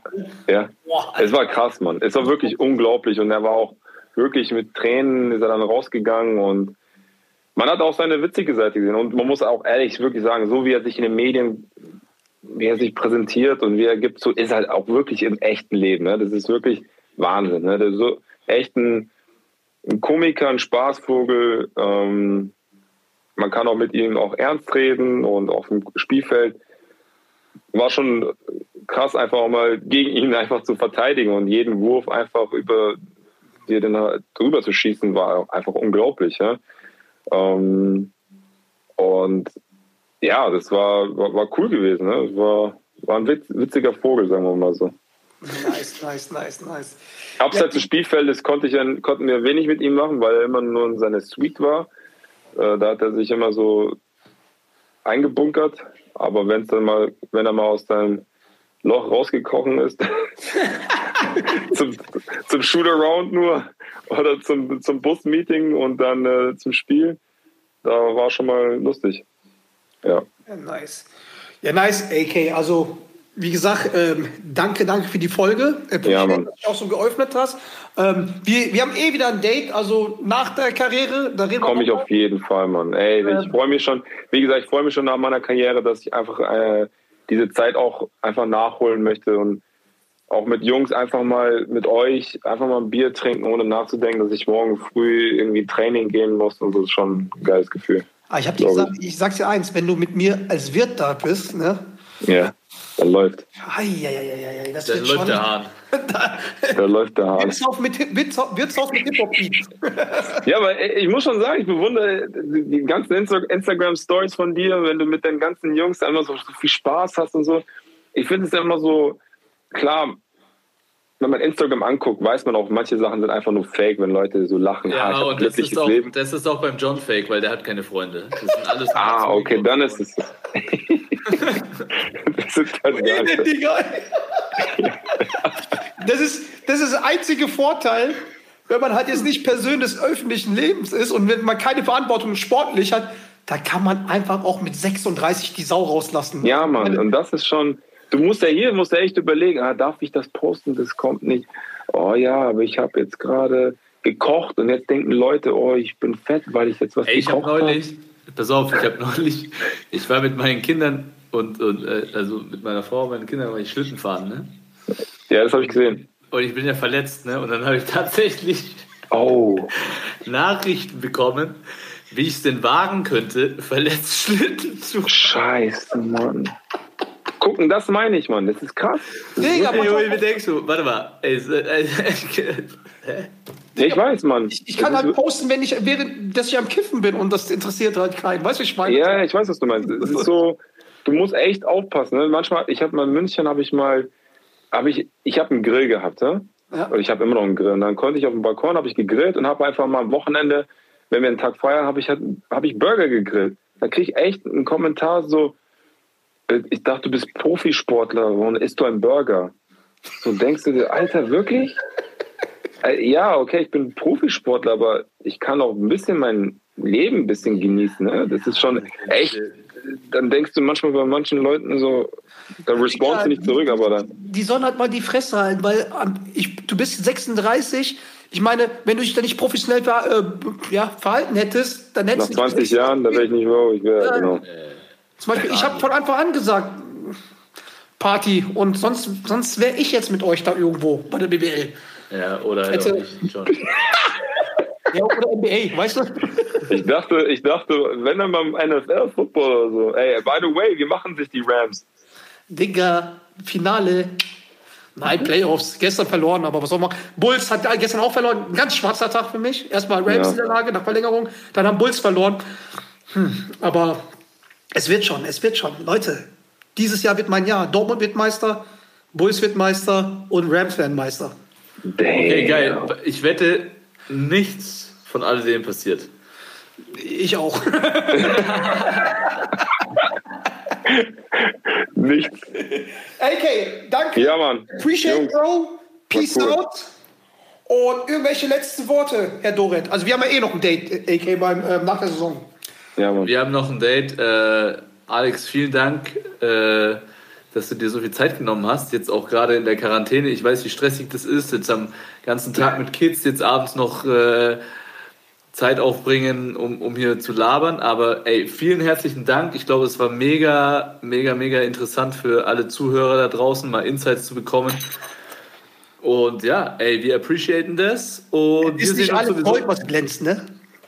ja, Boah, es war krass, Mann. Es war wirklich unglaublich und er war auch wirklich mit Tränen ist er dann rausgegangen und man hat auch seine witzige Seite gesehen und man muss auch ehrlich wirklich sagen, so wie er sich in den Medien, wie er sich präsentiert und wie er gibt, so ist halt auch wirklich im echten Leben. Ne? Das ist wirklich Wahnsinn. Ne? Der ist so echt ein, ein Komiker, ein Spaßvogel. Ähm, man kann auch mit ihm auch ernst reden und auf dem Spielfeld war schon krass, einfach auch mal gegen ihn einfach zu verteidigen und jeden Wurf einfach über dir halt drüber zu schießen, war einfach unglaublich. Ja? Ähm, und ja, das war, war, war cool gewesen. Ne? Das war, war ein witz, witziger Vogel, sagen wir mal so. nice, nice, nice, nice. Abseits des Spielfeldes konnte ich, ja- konnten wir wenig mit ihm machen, weil er immer nur in seiner Suite war. Äh, da hat er sich immer so eingebunkert. Aber wenn's dann mal, wenn er mal aus seinem Loch rausgekrochen ist, zum, zum Shootaround nur oder zum, zum Busmeeting und dann äh, zum Spiel, da war schon mal lustig. Ja. Ja, nice. Ja, nice, AK. Also, wie gesagt, ähm, danke, danke für die Folge. Äh, Ja, Mann. dass du auch so geöffnet hast. Ähm, wir, wir haben eh wieder ein Date, also nach der Karriere. Da reden Komme ich auf jeden Fall, Mann. Ey, Ähm. ich freue mich schon, wie gesagt, ich freue mich schon nach meiner Karriere, dass ich einfach äh, diese Zeit auch einfach nachholen möchte und auch mit Jungs einfach mal mit euch einfach mal ein Bier trinken, ohne nachzudenken, dass ich morgen früh irgendwie Training gehen muss und das ist schon ein geiles Gefühl. Ah, ich, hab dir gesagt, ich sag's dir eins, wenn du mit mir als Wirt da bist, ne? Ja, da läuft, Eieieiei, das Dann wird läuft schon. der Hahn. da läuft der Hahn. Wirtshaus mit, Wirtshaus, mit Hip-Hop-Beat. Ja, aber ich muss schon sagen, ich bewundere die ganzen Insta- Instagram-Stories von dir, wenn du mit den ganzen Jungs so, so viel Spaß hast und so. Ich finde es ja immer so, klar, wenn man Instagram anguckt, weiß man auch, manche Sachen sind einfach nur fake, wenn Leute so lachen. ah, Ja, hab ein und das ist, auch, Leben. das ist auch beim John Fake, weil der hat keine Freunde. Das sind alles Ah, okay, dann ist es. das ist gar Ey, nicht. Digga. Das ist, das ist der einzige Vorteil, wenn man halt jetzt nicht Person des öffentlichen Lebens ist und wenn man keine Verantwortung sportlich hat, da kann man einfach auch mit 36 die Sau rauslassen. Ja, Mann, und das ist schon. Du musst ja hier, musst ja echt überlegen, ah, darf ich das posten? Das kommt nicht. Oh ja, aber ich habe jetzt gerade gekocht und jetzt denken Leute, oh, ich bin fett, weil ich jetzt was Ey, ich habe gekocht habe. neulich, pass auf, ich habe neulich, ich war mit meinen Kindern und, und äh, also mit meiner Frau und meinen Kindern war ich Schlitten fahren, ne? Ja, das habe ich gesehen. Und ich bin ja verletzt, ne? Und dann habe ich tatsächlich Oh, Nachrichten bekommen, wie ich es denn wagen könnte, verletzt Schlitten zu fahren. scheiße, Mann. Gucken, das meine ich, Mann. Das ist krass. Das ist Digga, Junge, wie denkst du? Warte mal. Äh, Ich weiß, Mann. ich, ich kann Das halt ist- posten, wenn ich, während dass ich am Kiffen bin und das interessiert halt keinen. Weißt du, ich meine? Ja, ich weiß, was du meinst. Es ist so, du musst echt aufpassen. Ne? Manchmal, ich habe mal in München, habe ich mal, habe ich, ich habe einen Grill gehabt, ne? Ja. Oder ich habe immer noch einen Grill. Und dann konnte ich auf dem Balkon, habe ich gegrillt und habe einfach mal am Wochenende, wenn wir einen Tag feiern, habe ich halt, habe ich Burger gegrillt. Da kriege ich echt einen Kommentar so, ich dachte, du bist Profisportler, warum isst du einen Burger? So denkst du dir, Alter, wirklich? Äh, Ja, okay, ich bin Profisportler, aber ich kann auch ein bisschen mein Leben ein bisschen genießen. Ne? Das ist schon echt. Dann denkst du manchmal bei manchen Leuten so, da responst du nicht zurück, aber dann. die sollen halt mal die Fresse halten, weil ähm, ich, du bist 36. Ich meine, wenn du dich da nicht professionell ver, äh, ja, verhalten hättest, dann Nach hättest du 20 Jahren, da wäre ich nicht wo ich wäre. Ja. Genau. Zum Beispiel, ich habe von Anfang an gesagt, Party und sonst, sonst wäre ich jetzt mit euch da irgendwo bei der BBL. ja, oder halt Hätte- auch nicht, John. Ja, oder NBA, weißt du? Ich dachte, ich dachte, wenn dann beim NFL-Football oder so, ey, by the way, wie machen sich die Rams? Digga, Finale. Nein, Playoffs. Gestern verloren, aber was soll man? Bulls hat gestern auch verloren. Ein ganz schwarzer Tag für mich. Erstmal Rams Ja. in der Lage nach Verlängerung, dann haben Bulls verloren. Hm, aber es wird schon, es wird schon. Leute, dieses Jahr wird mein Jahr. Dortmund wird Meister, Bulls wird Meister und Rams werden Meister. Okay, geil. Ich wette, nichts von alledem passiert. Ich auch. Nichts. AK, danke. Ja, Mann. Appreciate, Jungs, Bro. Peace cool. out. Und irgendwelche letzten Worte, Herr Doret. Also wir haben ja eh noch ein Date, AK, beim, ähm, nach der Saison. Ja, Mann. Wir haben noch ein Date. Äh, Alex, vielen Dank, äh, dass du dir so viel Zeit genommen hast. Jetzt auch gerade in der Quarantäne. Ich weiß, wie stressig das ist. Jetzt am ganzen Tag mit Kids, jetzt abends noch äh, Zeit aufbringen, um, um hier zu labern. Aber ey, vielen herzlichen Dank. Ich glaube, es war mega, mega, mega interessant für alle Zuhörer da draußen, mal Insights zu bekommen. Und ja, ey, wir appreciaten das. Und wir Ist nicht sehen uns alles Gold, was glänzt, ne?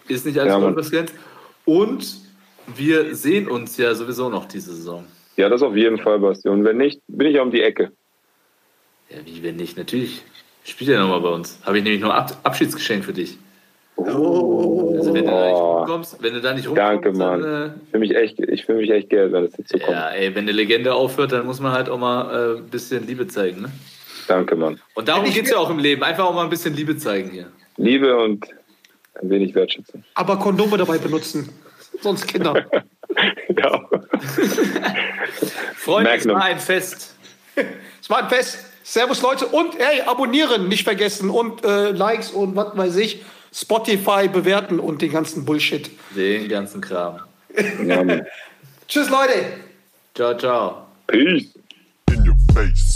ist nicht alles Ja, Mann. was glänzt. Und wir sehen uns ja sowieso noch diese Saison. Ja, das auf jeden Fall, Basti. Und wenn nicht, bin ich um die Ecke. Ja, wie wenn nicht? Natürlich. Spielt ja nochmal bei uns. Habe ich nämlich noch Ab Abschiedsgeschenk für dich. Also wenn du da nicht Oh. rumkommst, wenn du da nicht rumkommst, Danke, Mann. dann, Ich fühle mich echt, ich fühle mich echt geil, wenn das jetzt so äh, kommt. ja, ey, wenn eine Legende aufhört, dann muss man halt auch mal äh, ein bisschen Liebe zeigen. Ne? Danke, Mann. Und darum geht es ja auch im Leben. Einfach auch mal ein bisschen Liebe zeigen hier. Liebe und ein wenig Wertschätzung. Aber Kondome dabei benutzen. Sonst Kinder. Ja. Freunde, es war ein Fest. Es war ein Fest. Servus, Leute. Und hey, abonnieren nicht vergessen. Und äh, Likes und was weiß ich. Spotify bewerten und den ganzen Bullshit. Den ganzen Kram. Tschüss, Leute. Ciao, ciao. Peace. In your face.